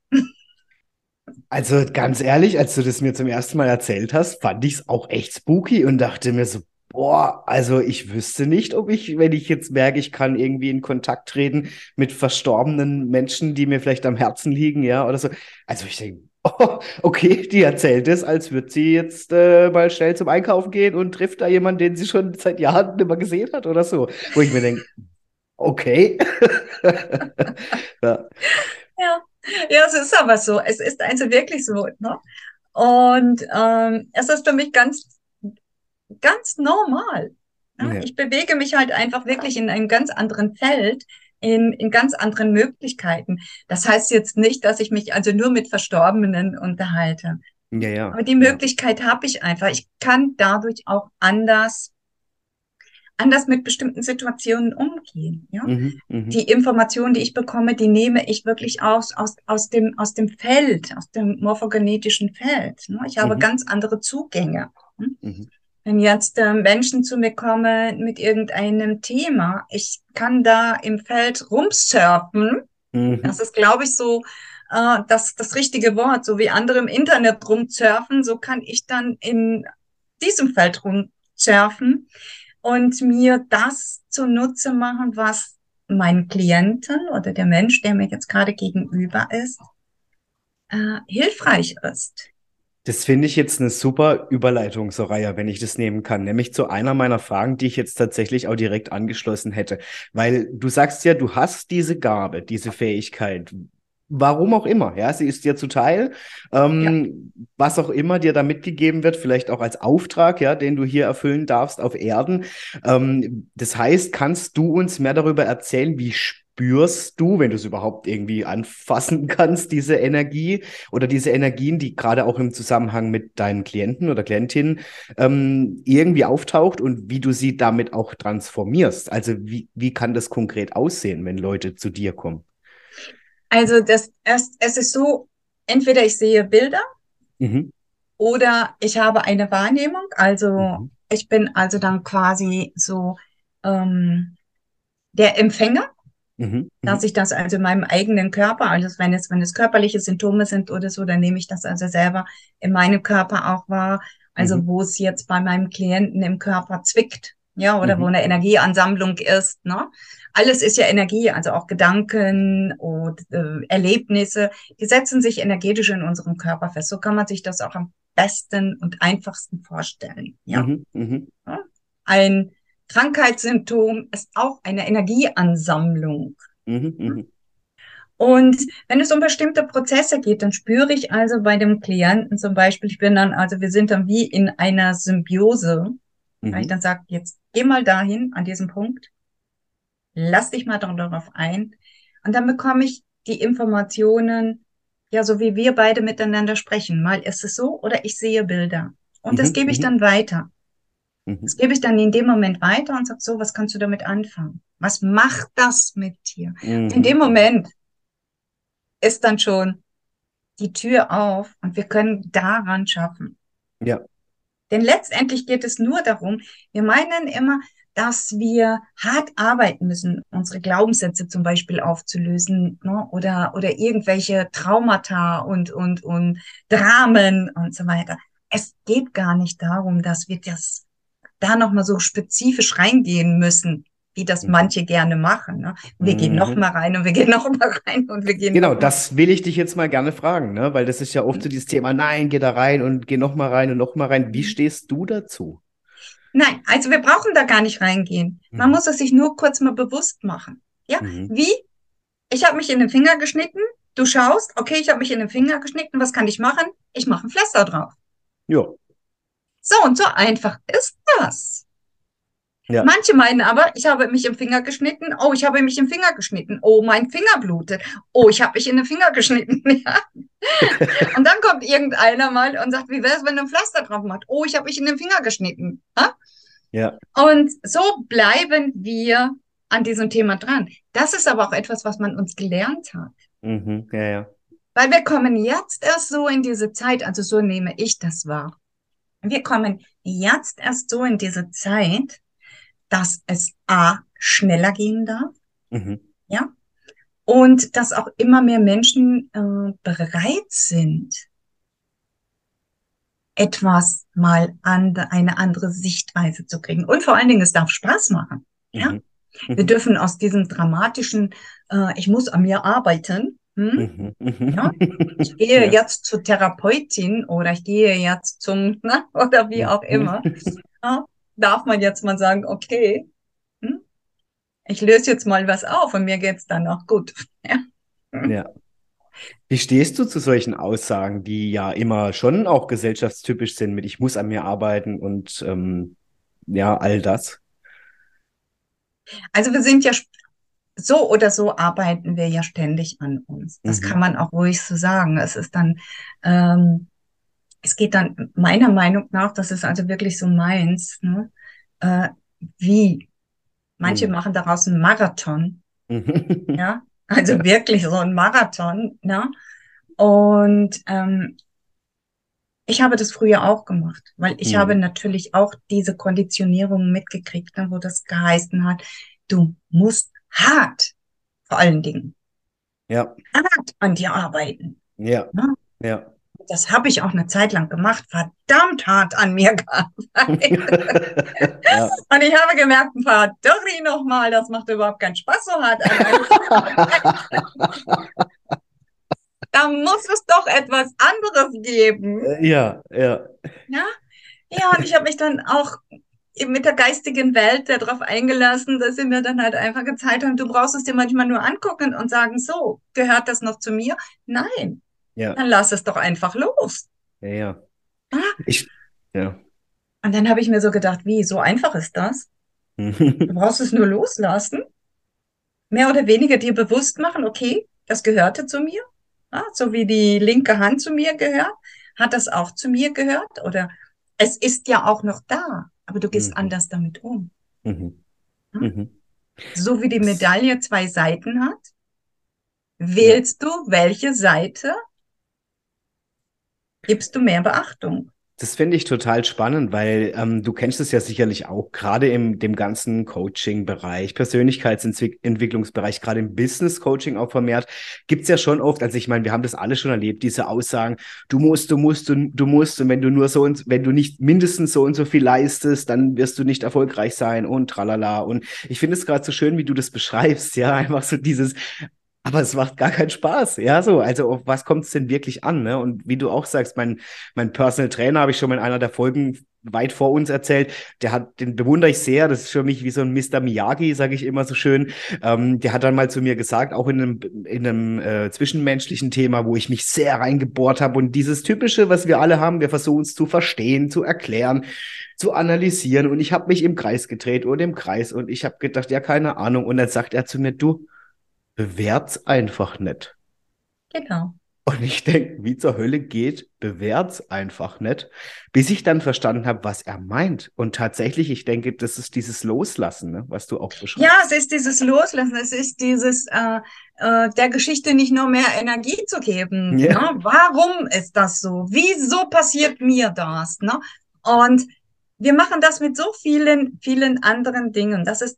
Also ganz ehrlich, als du das mir zum ersten Mal erzählt hast, fand ich es auch echt spooky und dachte mir so, boah, also ich wüsste nicht, ob ich, wenn ich jetzt merke, ich kann irgendwie in Kontakt treten mit verstorbenen Menschen, die mir vielleicht am Herzen liegen, ja, oder so. Also ich denke, oh, okay, die erzählt es, als würde sie jetzt äh, mal schnell zum Einkaufen gehen und trifft da jemanden, den sie schon seit Jahren mehr gesehen hat oder so. Wo ich mir denke, okay. ja. Ja, ja, es ist aber so. Es ist also wirklich so. Ne? Und ähm, es ist für mich ganz, ganz normal. Ne? Ja. Ich bewege mich halt einfach wirklich in einem ganz anderen Feld, in, in ganz anderen Möglichkeiten. Das heißt jetzt nicht, dass ich mich also nur mit Verstorbenen unterhalte. Ja, ja. Aber die Möglichkeit ja. habe ich einfach. Ich kann dadurch auch anders anders mit bestimmten Situationen umgehen. Ja? Mhm, mh. Die Informationen, die ich bekomme, die nehme ich wirklich aus, aus, aus, dem, aus dem Feld, aus dem morphogenetischen Feld. Ne? Ich habe mhm. ganz andere Zugänge. Hm? Mhm. Wenn jetzt äh, Menschen zu mir kommen mit irgendeinem Thema, ich kann da im Feld rumsurfen. Mhm. Das ist, glaube ich, so äh, das, das richtige Wort. So wie andere im Internet rumsurfen, so kann ich dann in diesem Feld rumsurfen und mir das zunutze machen, was mein Klienten oder der Mensch, der mir jetzt gerade gegenüber ist, äh, hilfreich ist. Das finde ich jetzt eine super Überleitung, Soraya, wenn ich das nehmen kann, nämlich zu einer meiner Fragen, die ich jetzt tatsächlich auch direkt angeschlossen hätte. Weil du sagst ja, du hast diese Gabe, diese Fähigkeit. Warum auch immer, ja, sie ist dir zuteil. Ähm, ja. Was auch immer dir da mitgegeben wird, vielleicht auch als Auftrag, ja, den du hier erfüllen darfst auf Erden. Ähm, das heißt, kannst du uns mehr darüber erzählen, wie spürst du, wenn du es überhaupt irgendwie anfassen kannst, diese Energie oder diese Energien, die gerade auch im Zusammenhang mit deinen Klienten oder Klientinnen ähm, irgendwie auftaucht und wie du sie damit auch transformierst? Also wie, wie kann das konkret aussehen, wenn Leute zu dir kommen? Also das, es, es ist so, entweder ich sehe Bilder mhm. oder ich habe eine Wahrnehmung. Also mhm. ich bin also dann quasi so ähm, der Empfänger, mhm. dass mhm. ich das also in meinem eigenen Körper, also wenn es, wenn es körperliche Symptome sind oder so, dann nehme ich das also selber in meinem Körper auch wahr. Also mhm. wo es jetzt bei meinem Klienten im Körper zwickt ja, oder mhm. wo eine Energieansammlung ist. Ne? Alles ist ja Energie, also auch Gedanken und äh, Erlebnisse, die setzen sich energetisch in unserem Körper fest. So kann man sich das auch am besten und einfachsten vorstellen. Ja? Mhm. Mhm. Ein Krankheitssymptom ist auch eine Energieansammlung. Mhm. Mhm. Und wenn es um bestimmte Prozesse geht, dann spüre ich also bei dem Klienten zum Beispiel, ich bin dann, also wir sind dann wie in einer Symbiose, mhm. weil ich dann sage, jetzt geh mal dahin an diesem Punkt, lass dich mal darauf ein und dann bekomme ich die Informationen, ja, so wie wir beide miteinander sprechen. Mal ist es so oder ich sehe Bilder und mhm. das gebe ich mhm. dann weiter. Mhm. Das gebe ich dann in dem Moment weiter und sage so, was kannst du damit anfangen? Was macht das mit dir? Mhm. In dem Moment ist dann schon die Tür auf und wir können daran schaffen. Ja. Denn letztendlich geht es nur darum, wir meinen immer, dass wir hart arbeiten müssen, unsere Glaubenssätze zum Beispiel aufzulösen ne? oder, oder irgendwelche Traumata und, und, und Dramen und so weiter. Es geht gar nicht darum, dass wir das da nochmal so spezifisch reingehen müssen wie das mhm. manche gerne machen. Ne? Wir mhm. gehen noch mal rein und wir gehen noch mal rein und wir gehen. Genau, das will ich dich jetzt mal gerne fragen, ne? weil das ist ja oft so dieses Thema, nein, geh da rein und geh noch mal rein und noch mal rein. Wie mhm. stehst du dazu? Nein, also wir brauchen da gar nicht reingehen. Man mhm. muss es sich nur kurz mal bewusst machen. Ja, mhm. wie? Ich habe mich in den Finger geschnitten. Du schaust, okay, ich habe mich in den Finger geschnitten. Was kann ich machen? Ich mache ein Pflaster drauf. Ja. So und so einfach ist das. Ja. Manche meinen aber, ich habe mich im Finger geschnitten. Oh, ich habe mich im Finger geschnitten. Oh, mein Finger blutet. Oh, ich habe mich in den Finger geschnitten. Ja. und dann kommt irgendeiner mal und sagt, wie wäre es, wenn du ein Pflaster drauf macht? Oh, ich habe mich in den Finger geschnitten. Ha? Ja. Und so bleiben wir an diesem Thema dran. Das ist aber auch etwas, was man uns gelernt hat. Mhm. Ja, ja. Weil wir kommen jetzt erst so in diese Zeit, also so nehme ich das wahr. Wir kommen jetzt erst so in diese Zeit, dass es A schneller gehen darf, mhm. ja, und dass auch immer mehr Menschen äh, bereit sind, etwas mal an eine andere Sichtweise zu kriegen. Und vor allen Dingen, es darf Spaß machen. Ja? Mhm. Wir mhm. dürfen aus diesem dramatischen, äh, ich muss an mir arbeiten, hm? Mhm. Ja? Ich gehe ja. jetzt zur Therapeutin oder ich gehe jetzt zum, ne, oder wie auch immer. Ja? Darf man jetzt mal sagen, okay, hm, ich löse jetzt mal was auf und mir geht's dann auch gut. Ja. ja. Wie stehst du zu solchen Aussagen, die ja immer schon auch gesellschaftstypisch sind mit ich muss an mir arbeiten und ähm, ja, all das? Also wir sind ja so oder so arbeiten wir ja ständig an uns. Das mhm. kann man auch ruhig so sagen. Es ist dann, ähm, es geht dann meiner Meinung nach, das ist also wirklich so meins, ne? äh, wie. Manche mhm. machen daraus einen Marathon. Mhm. ja, also wirklich so ein Marathon. Ne? Und ähm, ich habe das früher auch gemacht, weil ich mhm. habe natürlich auch diese Konditionierung mitgekriegt, ne, wo das geheißen hat, du musst hart, vor allen Dingen, ja. hart an dir arbeiten. Ja. Ne? Ja. Das habe ich auch eine Zeit lang gemacht, verdammt hart an mir gearbeitet. ja. Und ich habe gemerkt, verdorri nochmal, das macht überhaupt keinen Spaß so hart da muss es doch etwas anderes geben. Äh, ja, ja. Ja, ja und ich habe mich dann auch mit der geistigen Welt darauf eingelassen, dass sie mir dann halt einfach gezeigt haben, du brauchst es dir manchmal nur angucken und sagen, so, gehört das noch zu mir? Nein. Ja. Dann lass es doch einfach los. Ja, ja. Ah. Ich, ja. Und dann habe ich mir so gedacht, wie, so einfach ist das? du brauchst es nur loslassen, mehr oder weniger dir bewusst machen, okay, das gehörte zu mir, ja, so wie die linke Hand zu mir gehört, hat das auch zu mir gehört oder es ist ja auch noch da, aber du gehst mhm. anders damit um. Mhm. Ja? Mhm. So wie die Medaille zwei Seiten hat, wählst du welche Seite, gibst du mehr Beachtung. Das finde ich total spannend, weil ähm, du kennst es ja sicherlich auch, gerade im dem ganzen Coaching-Bereich, Persönlichkeitsentwicklungsbereich, gerade im Business-Coaching auch vermehrt, gibt's ja schon oft, also ich meine, wir haben das alle schon erlebt, diese Aussagen, du musst, du musst, du, du musst, und wenn du nur so und wenn du nicht mindestens so und so viel leistest, dann wirst du nicht erfolgreich sein und tralala. Und ich finde es gerade so schön, wie du das beschreibst, ja, einfach so dieses, aber es macht gar keinen Spaß. Ja, so. Also, auf was kommt es denn wirklich an? Ne? Und wie du auch sagst, mein, mein Personal Trainer habe ich schon mal in einer der Folgen weit vor uns erzählt. Der hat, den bewundere ich sehr. Das ist für mich wie so ein Mr. Miyagi, sage ich immer so schön. Ähm, der hat dann mal zu mir gesagt, auch in einem, in einem äh, zwischenmenschlichen Thema, wo ich mich sehr reingebohrt habe. Und dieses Typische, was wir alle haben, wir versuchen es zu verstehen, zu erklären, zu analysieren. Und ich habe mich im Kreis gedreht oder im Kreis und ich habe gedacht, ja, keine Ahnung. Und dann sagt er zu mir, du, bewährt's einfach nicht. Genau. Und ich denke, wie zur Hölle geht, bewährt's einfach nicht, bis ich dann verstanden habe, was er meint. Und tatsächlich, ich denke, das ist dieses Loslassen, ne, was du auch beschreibst. Ja, es ist dieses Loslassen, es ist dieses äh, äh, der Geschichte nicht nur mehr Energie zu geben. Ja. Ne? Warum ist das so? Wieso passiert mir das? Ne? Und wir machen das mit so vielen, vielen anderen Dingen. Das ist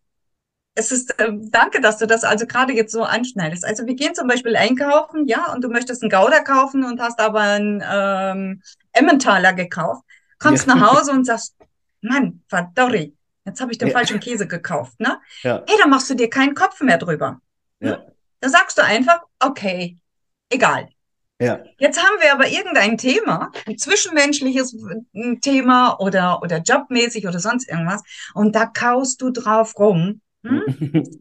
es ist, äh, danke, dass du das also gerade jetzt so anschneidest. Also wir gehen zum Beispiel einkaufen, ja, und du möchtest einen Gouda kaufen und hast aber einen ähm, Emmentaler gekauft, kommst ja. nach Hause und sagst, Mann, verdorri, jetzt habe ich den ja. falschen Käse gekauft, ne? Ja. Hey, da machst du dir keinen Kopf mehr drüber. Ne? Ja. Da sagst du einfach, okay, egal. Ja. Jetzt haben wir aber irgendein Thema, ein zwischenmenschliches Thema oder, oder jobmäßig oder sonst irgendwas, und da kaust du drauf rum hm?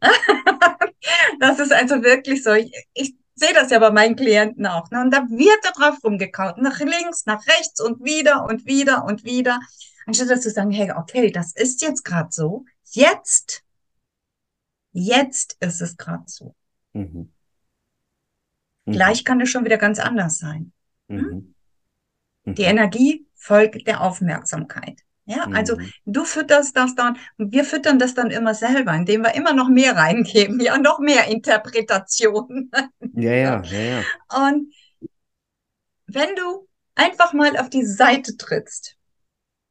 das ist also wirklich so. Ich, ich sehe das ja bei meinen Klienten auch. Ne? Und da wird da drauf rumgekaut, nach links, nach rechts und wieder und wieder und wieder. Anstatt dass zu sagen, hey, okay, das ist jetzt gerade so. Jetzt, jetzt ist es gerade so. Mhm. Mhm. Gleich kann es schon wieder ganz anders sein. Hm? Mhm. Die Energie folgt der Aufmerksamkeit. Ja, also mhm. du fütterst das dann, wir füttern das dann immer selber, indem wir immer noch mehr reingeben, ja, noch mehr Interpretation. Ja, ja, ja, ja. Und wenn du einfach mal auf die Seite trittst,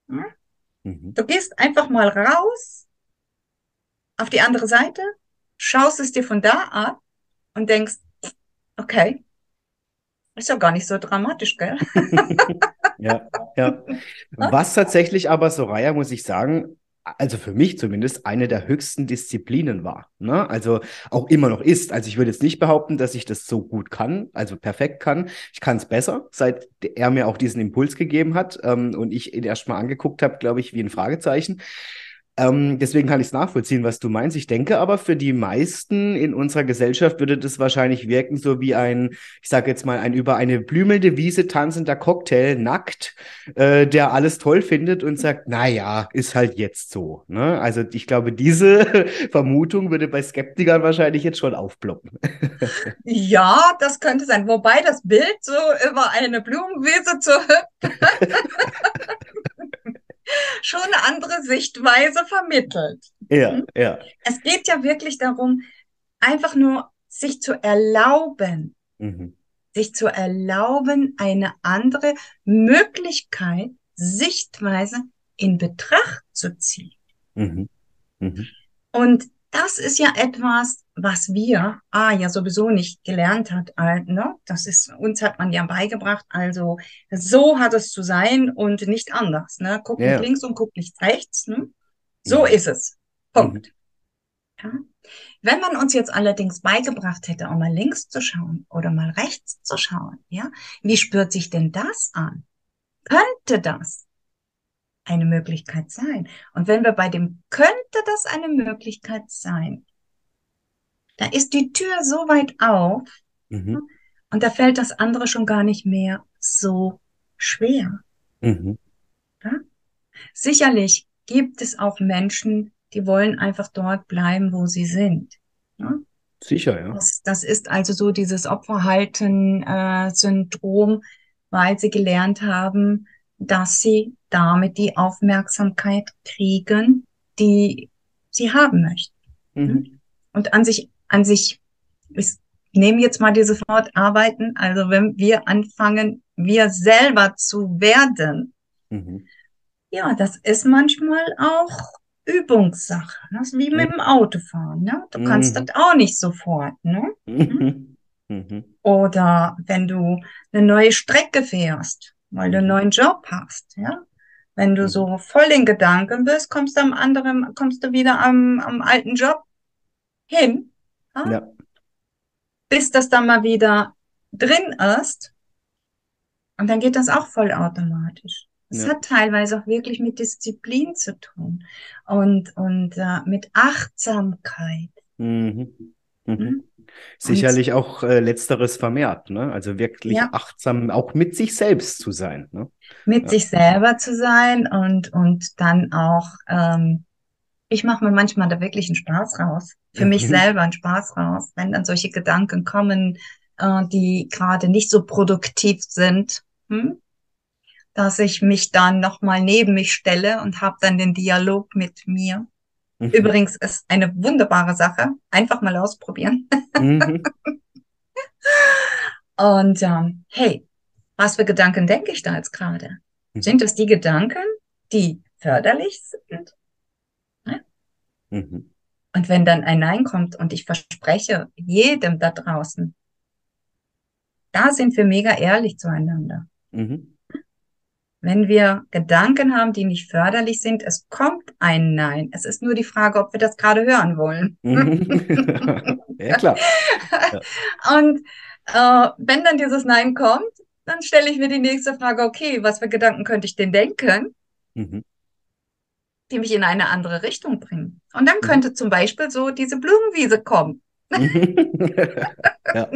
hm? mhm. du gehst einfach mal raus auf die andere Seite, schaust es dir von da an und denkst, okay, ist ja gar nicht so dramatisch, gell? ja, ja. Was tatsächlich aber, Soraya, muss ich sagen, also für mich zumindest eine der höchsten Disziplinen war. Ne? Also auch immer noch ist. Also ich würde jetzt nicht behaupten, dass ich das so gut kann, also perfekt kann. Ich kann es besser, seit er mir auch diesen Impuls gegeben hat ähm, und ich ihn erst mal angeguckt habe, glaube ich, wie ein Fragezeichen. Ähm, deswegen kann ich es nachvollziehen, was du meinst. Ich denke aber, für die meisten in unserer Gesellschaft würde das wahrscheinlich wirken, so wie ein, ich sage jetzt mal, ein über eine blümelnde Wiese tanzender Cocktail, nackt, äh, der alles toll findet und sagt, naja, ist halt jetzt so. Ne? Also ich glaube, diese Vermutung würde bei Skeptikern wahrscheinlich jetzt schon aufploppen. ja, das könnte sein. Wobei das Bild so über eine Blumenwiese zu hüpfen schon eine andere Sichtweise vermittelt. Ja, mhm. ja. Es geht ja wirklich darum, einfach nur sich zu erlauben, mhm. sich zu erlauben, eine andere Möglichkeit, Sichtweise in Betracht zu ziehen. Mhm. Mhm. Und das ist ja etwas, was wir, ah, ja sowieso nicht gelernt hat, ne? Das ist, uns hat man ja beigebracht, also so hat es zu sein und nicht anders, ne? Guck yeah. nicht links und guck nicht rechts, ne? So mhm. ist es. Punkt. Mhm. Ja? Wenn man uns jetzt allerdings beigebracht hätte, auch mal links zu schauen oder mal rechts zu schauen, ja, wie spürt sich denn das an? Könnte das eine Möglichkeit sein. Und wenn wir bei dem könnte das eine Möglichkeit sein, da ist die Tür so weit auf mhm. und da fällt das andere schon gar nicht mehr so schwer. Mhm. Ja? Sicherlich gibt es auch Menschen, die wollen einfach dort bleiben, wo sie sind. Ja? Sicher, ja. Das, das, ist also so dieses Opferhalten-Syndrom, äh, weil sie gelernt haben, dass sie damit die Aufmerksamkeit kriegen, die sie haben möchten. Mhm. Und an sich, an sich, ich nehme jetzt mal dieses Wort arbeiten, also wenn wir anfangen, wir selber zu werden, mhm. ja, das ist manchmal auch Übungssache. Das ist wie mit dem Autofahren. Ne? Du kannst mhm. das auch nicht sofort. Ne? Mhm. mhm. Oder wenn du eine neue Strecke fährst, weil du einen mhm. neuen Job hast, ja. Wenn du so mhm. voll in Gedanken bist, kommst du am anderen, kommst du wieder am, am alten Job hin, ja? ja. bis das dann mal wieder drin ist. Und dann geht das auch vollautomatisch. Es ja. hat teilweise auch wirklich mit Disziplin zu tun und, und äh, mit Achtsamkeit. Mhm. Mhm. Sicherlich auch äh, letzteres vermehrt, ne? Also wirklich ja. achtsam auch mit sich selbst zu sein. Ne? Mit ja. sich selber zu sein und, und dann auch, ähm, ich mache mir manchmal da wirklich einen Spaß raus. Für mhm. mich selber einen Spaß raus, wenn dann solche Gedanken kommen, äh, die gerade nicht so produktiv sind. Hm? dass ich mich dann nochmal neben mich stelle und habe dann den Dialog mit mir. Mhm. Übrigens ist eine wunderbare Sache. Einfach mal ausprobieren. Mhm. Und ähm, hey, was für Gedanken denke ich da jetzt gerade? Mhm. Sind das die Gedanken, die förderlich sind? Ja? Mhm. Und wenn dann ein Nein kommt und ich verspreche jedem da draußen, da sind wir mega ehrlich zueinander. Mhm. Wenn wir Gedanken haben, die nicht förderlich sind, es kommt ein Nein. Es ist nur die Frage, ob wir das gerade hören wollen. ja, klar. Ja. Und äh, wenn dann dieses Nein kommt, dann stelle ich mir die nächste Frage, okay, was für Gedanken könnte ich denn denken, mhm. die mich in eine andere Richtung bringen? Und dann mhm. könnte mhm. zum Beispiel so diese Blumenwiese kommen. ja.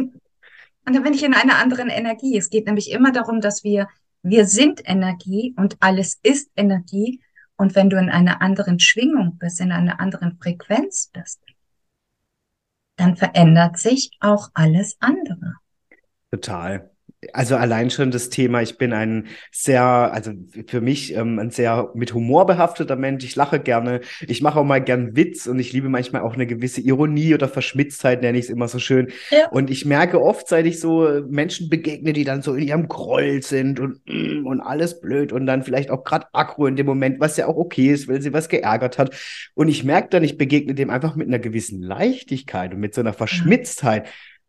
Und dann bin ich in einer anderen Energie. Es geht nämlich immer darum, dass wir wir sind Energie und alles ist Energie. Und wenn du in einer anderen Schwingung bist, in einer anderen Frequenz bist, dann verändert sich auch alles andere. Total also allein schon das Thema, ich bin ein sehr, also für mich ähm, ein sehr mit Humor behafteter Mensch. Ich lache gerne, ich mache auch mal gern Witz und ich liebe manchmal auch eine gewisse Ironie oder Verschmitztheit, nenne ich es immer so schön. Ja. Und ich merke oft, seit ich so Menschen begegne, die dann so in ihrem Groll sind und, mm, und alles blöd und dann vielleicht auch gerade aggro in dem Moment, was ja auch okay ist, weil sie was geärgert hat. Und ich merke dann, ich begegne dem einfach mit einer gewissen Leichtigkeit und mit so einer Verschmitztheit.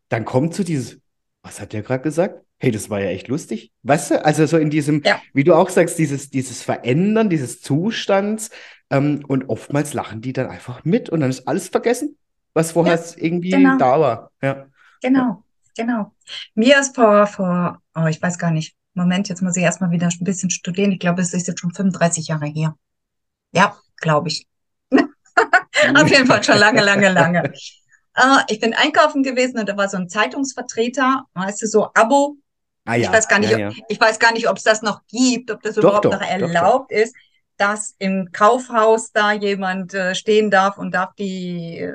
Dann kommt so dieses, was hat der gerade gesagt? Hey, das war ja echt lustig. Weißt du, also so in diesem, ja. wie du auch sagst, dieses, dieses Verändern dieses Zustands ähm, und oftmals lachen die dann einfach mit und dann ist alles vergessen, was vorher ja, irgendwie genau. da war. Ja. Genau, genau. Mir ist vor, vor, oh, ich weiß gar nicht, Moment, jetzt muss ich erstmal wieder ein bisschen studieren. Ich glaube, es ist jetzt schon 35 Jahre her. Ja, glaube ich. Auf jeden Fall schon lange, lange, lange. Äh, ich bin einkaufen gewesen und da war so ein Zeitungsvertreter, weißt du, so Abo. Ah, ja. Ich weiß gar nicht, ja, ja. ich weiß gar nicht, ob es das noch gibt, ob das doch, überhaupt doch, noch erlaubt doch, ist, dass im Kaufhaus da jemand äh, stehen darf und darf die, äh,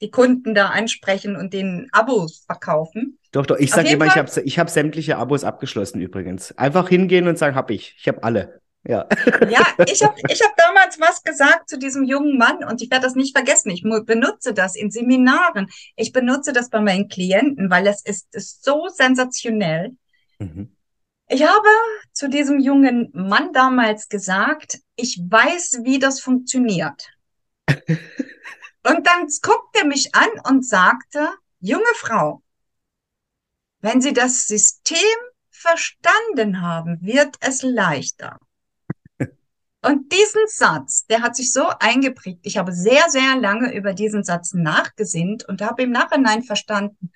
die Kunden da ansprechen und den Abos verkaufen. Doch, doch, ich sage immer, Fall, ich habe ich hab sämtliche Abos abgeschlossen übrigens. Einfach hingehen und sagen, hab ich. Ich habe alle. Ja, ja ich habe ich hab damals was gesagt zu diesem jungen Mann und ich werde das nicht vergessen. Ich benutze das in Seminaren. Ich benutze das bei meinen Klienten, weil es ist, ist so sensationell. Mhm. Ich habe zu diesem jungen Mann damals gesagt, ich weiß, wie das funktioniert. und dann guckte er mich an und sagte, junge Frau, wenn Sie das System verstanden haben, wird es leichter. Und diesen Satz, der hat sich so eingeprägt. Ich habe sehr, sehr lange über diesen Satz nachgesinnt und habe im Nachhinein verstanden,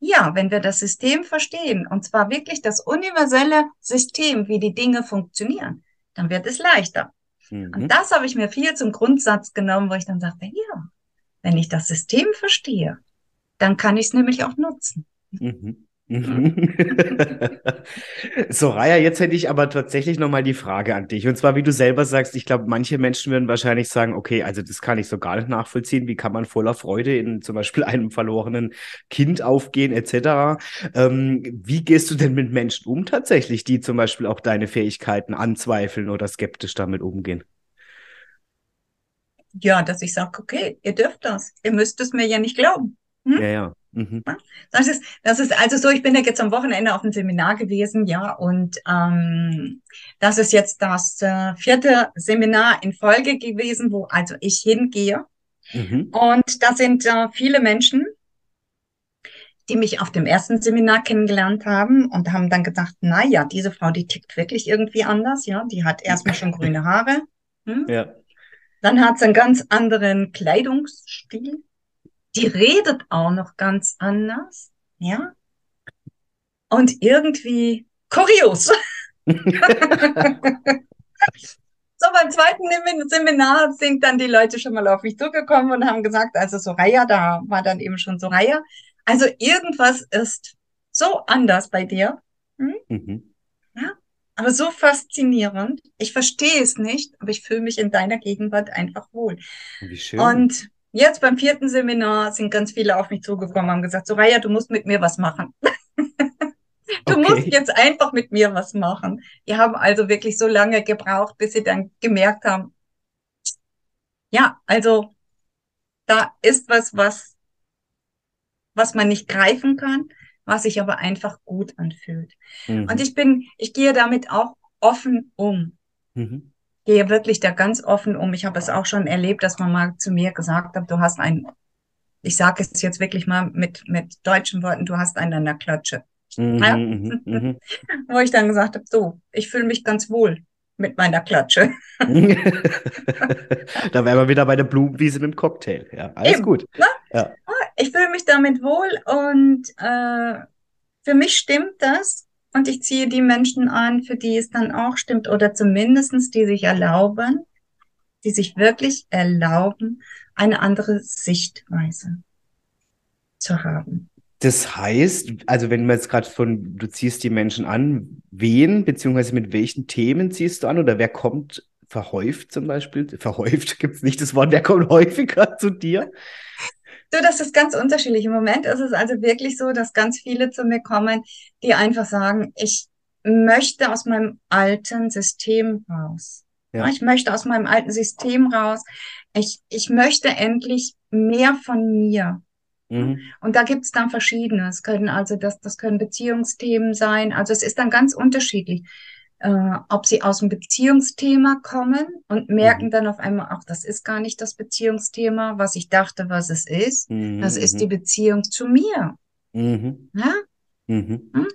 ja, wenn wir das System verstehen, und zwar wirklich das universelle System, wie die Dinge funktionieren, dann wird es leichter. Mhm. Und das habe ich mir viel zum Grundsatz genommen, wo ich dann sagte, ja, wenn ich das System verstehe, dann kann ich es nämlich auch nutzen. Mhm. Mhm. Soraya, jetzt hätte ich aber tatsächlich nochmal die Frage an dich. Und zwar, wie du selber sagst, ich glaube, manche Menschen würden wahrscheinlich sagen, okay, also das kann ich so gar nicht nachvollziehen. Wie kann man voller Freude in zum Beispiel einem verlorenen Kind aufgehen, etc. Ähm, wie gehst du denn mit Menschen um tatsächlich, die zum Beispiel auch deine Fähigkeiten anzweifeln oder skeptisch damit umgehen? Ja, dass ich sage, okay, ihr dürft das. Ihr müsst es mir ja nicht glauben. Hm? Ja, ja. Mhm. Das ist, das ist also so, ich bin ja jetzt am Wochenende auf einem Seminar gewesen, ja, und ähm, das ist jetzt das äh, vierte Seminar in Folge gewesen, wo also ich hingehe. Mhm. Und da sind äh, viele Menschen, die mich auf dem ersten Seminar kennengelernt haben und haben dann gedacht, na ja, diese Frau, die tickt wirklich irgendwie anders, ja, die hat erstmal schon grüne Haare. Hm? Ja. Dann hat sie einen ganz anderen Kleidungsstil die redet auch noch ganz anders, ja. Und irgendwie kurios. so beim zweiten Seminar sind dann die Leute schon mal auf mich zugekommen und haben gesagt, also Soraya, da war dann eben schon Soraya. Also irgendwas ist so anders bei dir. Hm? Mhm. Ja, aber so faszinierend. Ich verstehe es nicht, aber ich fühle mich in deiner Gegenwart einfach wohl. Wie schön. Und Jetzt beim vierten Seminar sind ganz viele auf mich zugekommen, haben gesagt, Soraya, du musst mit mir was machen. du okay. musst jetzt einfach mit mir was machen. Die haben also wirklich so lange gebraucht, bis sie dann gemerkt haben, ja, also da ist was, was, was man nicht greifen kann, was sich aber einfach gut anfühlt. Mhm. Und ich bin, ich gehe damit auch offen um. Mhm gehe wirklich da ganz offen um. Ich habe es auch schon erlebt, dass man mal zu mir gesagt hat, du hast ein, ich sage es jetzt wirklich mal mit, mit deutschen Worten, du hast einen an der Klatsche. Mhm, ja? Mhm, mhm. Wo ich dann gesagt habe, so, ich fühle mich ganz wohl mit meiner Klatsche. da wären wir wieder bei der Blumenwiese mit dem Cocktail. Ja, alles Eben, gut. Ne? Ja. Ich fühle mich damit wohl und äh, für mich stimmt das. Und ich ziehe die Menschen an, für die es dann auch stimmt, oder zumindestens die sich erlauben, die sich wirklich erlauben, eine andere Sichtweise zu haben. Das heißt, also wenn man jetzt gerade von, du ziehst die Menschen an, wen beziehungsweise mit welchen Themen ziehst du an oder wer kommt verhäuft zum Beispiel? Verhäuft gibt es nicht das Wort, wer kommt häufiger zu dir? Du, das ist ganz unterschiedlich. Im Moment ist es also wirklich so, dass ganz viele zu mir kommen, die einfach sagen, ich möchte aus meinem alten System raus. Ja. Ich möchte aus meinem alten System raus. Ich, ich möchte endlich mehr von mir. Mhm. Und da gibt es dann verschiedene. Es können also das, das können Beziehungsthemen sein. Also es ist dann ganz unterschiedlich äh, ob sie aus dem Beziehungsthema kommen und merken mhm. dann auf einmal, ach, das ist gar nicht das Beziehungsthema, was ich dachte, was es ist. Mhm. Das ist die mhm. Beziehung zu mir. Mhm. Ja? Mhm. Hm?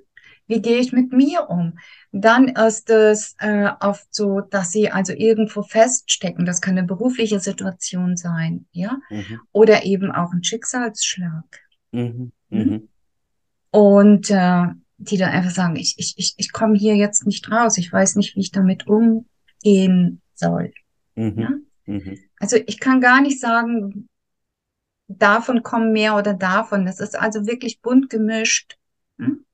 Wie gehe ich mit mir um? Dann ist es äh, oft so, dass sie also irgendwo feststecken. Das kann eine berufliche Situation sein, ja, mhm. oder eben auch ein Schicksalsschlag. Hm? Und äh, die dann einfach sagen, ich, ich, ich, ich komme hier jetzt nicht raus, ich weiß nicht, wie ich damit umgehen soll. Mhm. Ja? Mhm. Also ich kann gar nicht sagen, davon kommen mehr oder davon. Das ist also wirklich bunt gemischt. Hm?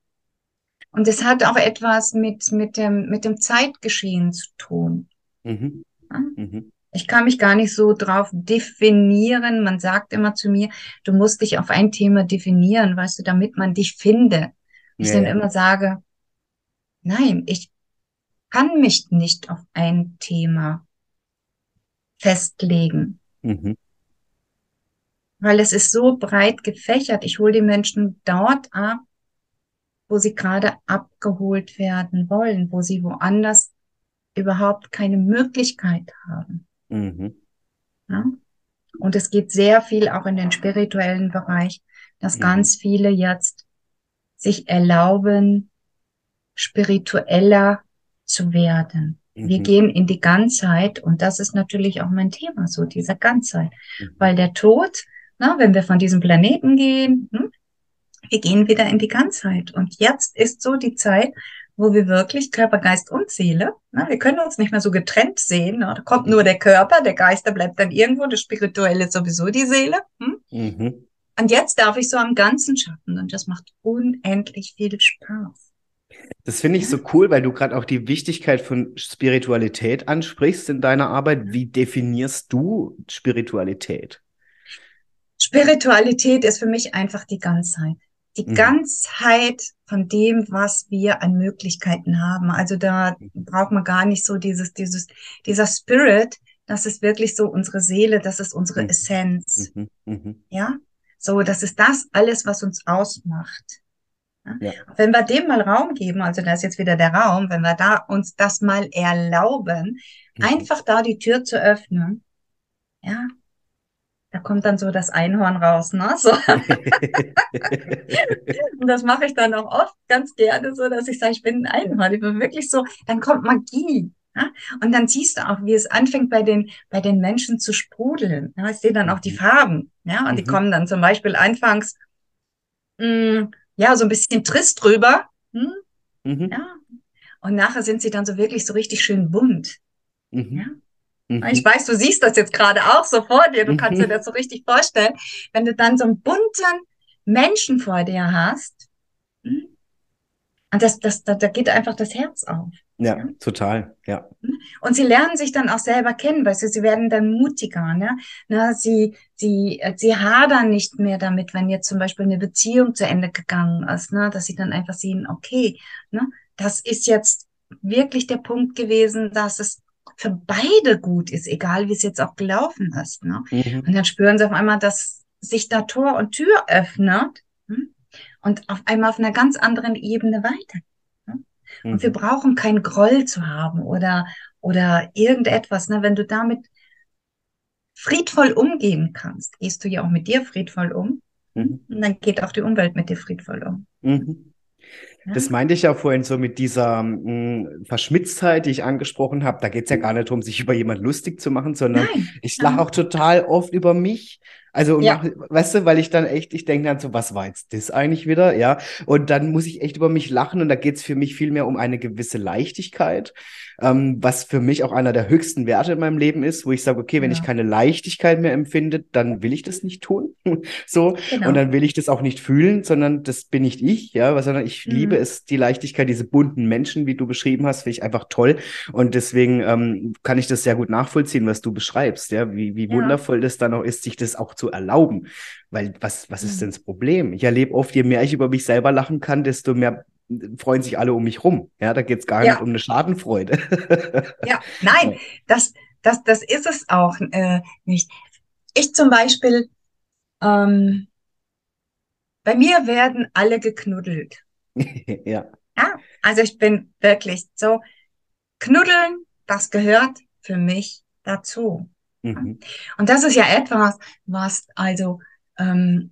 Und es hat auch etwas mit, mit, dem, mit dem Zeitgeschehen zu tun. Mhm. Mhm. Ich kann mich gar nicht so drauf definieren. Man sagt immer zu mir, du musst dich auf ein Thema definieren, weißt du, damit man dich finde. Ich ja, dann ja. immer sage, nein, ich kann mich nicht auf ein Thema festlegen. Mhm. Weil es ist so breit gefächert. Ich hole die Menschen dort ab, wo sie gerade abgeholt werden wollen, wo sie woanders überhaupt keine Möglichkeit haben. Mhm. Ja? Und es geht sehr viel auch in den spirituellen Bereich, dass mhm. ganz viele jetzt sich erlauben, spiritueller zu werden. Mhm. Wir gehen in die Ganzheit und das ist natürlich auch mein Thema, so diese Ganzheit. Mhm. Weil der Tod, na, wenn wir von diesem Planeten gehen, hm, wir gehen wieder in die Ganzheit. Und jetzt ist so die Zeit, wo wir wirklich Körper, Geist und Seele, na, wir können uns nicht mehr so getrennt sehen. Na, da kommt nur der Körper, der Geist, der bleibt dann irgendwo, das Spirituelle ist sowieso die Seele. Hm? Mhm. Und jetzt darf ich so am Ganzen schaffen und das macht unendlich viel Spaß. Das finde ich so cool, weil du gerade auch die Wichtigkeit von Spiritualität ansprichst in deiner Arbeit. Wie definierst du Spiritualität? Spiritualität ist für mich einfach die Ganzheit die mhm. Ganzheit von dem, was wir an Möglichkeiten haben. Also da braucht man gar nicht so dieses, dieses, dieser Spirit, das ist wirklich so unsere Seele, das ist unsere mhm. Essenz. Mhm. Mhm. Ja, so, das ist das alles, was uns ausmacht. Ja. Wenn wir dem mal Raum geben, also da ist jetzt wieder der Raum, wenn wir da uns das mal erlauben, mhm. einfach da die Tür zu öffnen, ja, da kommt dann so das Einhorn raus, ne? So. und das mache ich dann auch oft ganz gerne so, dass ich sage, ich bin ein Einhorn. Ich bin wirklich so, dann kommt Magie. Ja? Und dann siehst du auch, wie es anfängt bei den, bei den Menschen zu sprudeln. Ja? Ich sehe dann auch die mhm. Farben. Ja, und mhm. die kommen dann zum Beispiel anfangs, mh, mm, ja, so ein bisschen trist drüber. Hm? Mhm. Ja. Und nachher sind sie dann so wirklich so richtig schön bunt. Mhm. Ja. Mhm. Ich weiß, du siehst das jetzt gerade auch so vor dir, du kannst dir das so richtig vorstellen. Wenn du dann so einen bunten Menschen vor dir hast, hm? und das, das, da, da geht einfach das Herz auf. Ja, total, ja. Und sie lernen sich dann auch selber kennen, weißt du, sie werden dann mutiger, ne? Na, sie, sie, sie hadern nicht mehr damit, wenn jetzt zum Beispiel eine Beziehung zu Ende gegangen ist, ne? Dass sie dann einfach sehen, okay, ne? Das ist jetzt wirklich der Punkt gewesen, dass es für beide gut ist, egal wie es jetzt auch gelaufen ist. Ne? Mhm. Und dann spüren sie auf einmal, dass sich da Tor und Tür öffnet hm? und auf einmal auf einer ganz anderen Ebene weiter. Mhm. Und wir brauchen keinen Groll zu haben oder, oder irgendetwas. Ne? Wenn du damit friedvoll umgehen kannst, gehst du ja auch mit dir friedvoll um. Mhm. Und dann geht auch die Umwelt mit dir friedvoll um. Mhm. Das meinte ich ja vorhin so mit dieser mh, hm, Verschmitztheit, die ich angesprochen habe. Da geht es ja gar nicht darum, sich über jemand lustig zu machen, sondern Nein. ich lache auch total oft über mich. Also, ja. mach, weißt du, weil ich dann echt, ich denke dann so, was war jetzt das eigentlich wieder? Ja. Und dann muss ich echt über mich lachen und da geht es für mich viel mehr um eine gewisse Leichtigkeit ähm, was für mich auch einer der höchsten Werte in meinem Leben ist, wo ich sage, okay, wenn ja. ich keine Leichtigkeit mehr empfinde, dann will ich das nicht tun. so. Genau. Und dann will ich das auch nicht fühlen, sondern das bin nicht ich, ja, sondern ich mhm. liebe es, die Leichtigkeit, diese bunten Menschen, wie du beschrieben hast, finde ich einfach toll. Und deswegen ähm, kann ich das sehr gut nachvollziehen, was du beschreibst, ja, wie, wie ja. wundervoll das dann auch ist, sich das auch zu erlauben. Weil was, was ist mhm. denn das Problem? Ich erlebe oft, je mehr ich über mich selber lachen kann, desto mehr freuen sich alle um mich rum. Ja, da geht es gar ja. nicht um eine Schadenfreude. ja, nein, das, das, das ist es auch äh, nicht. Ich zum Beispiel, ähm, bei mir werden alle geknuddelt. ja. Ja, also ich bin wirklich so, knuddeln, das gehört für mich dazu. Mhm. Und das ist ja etwas, was also ähm,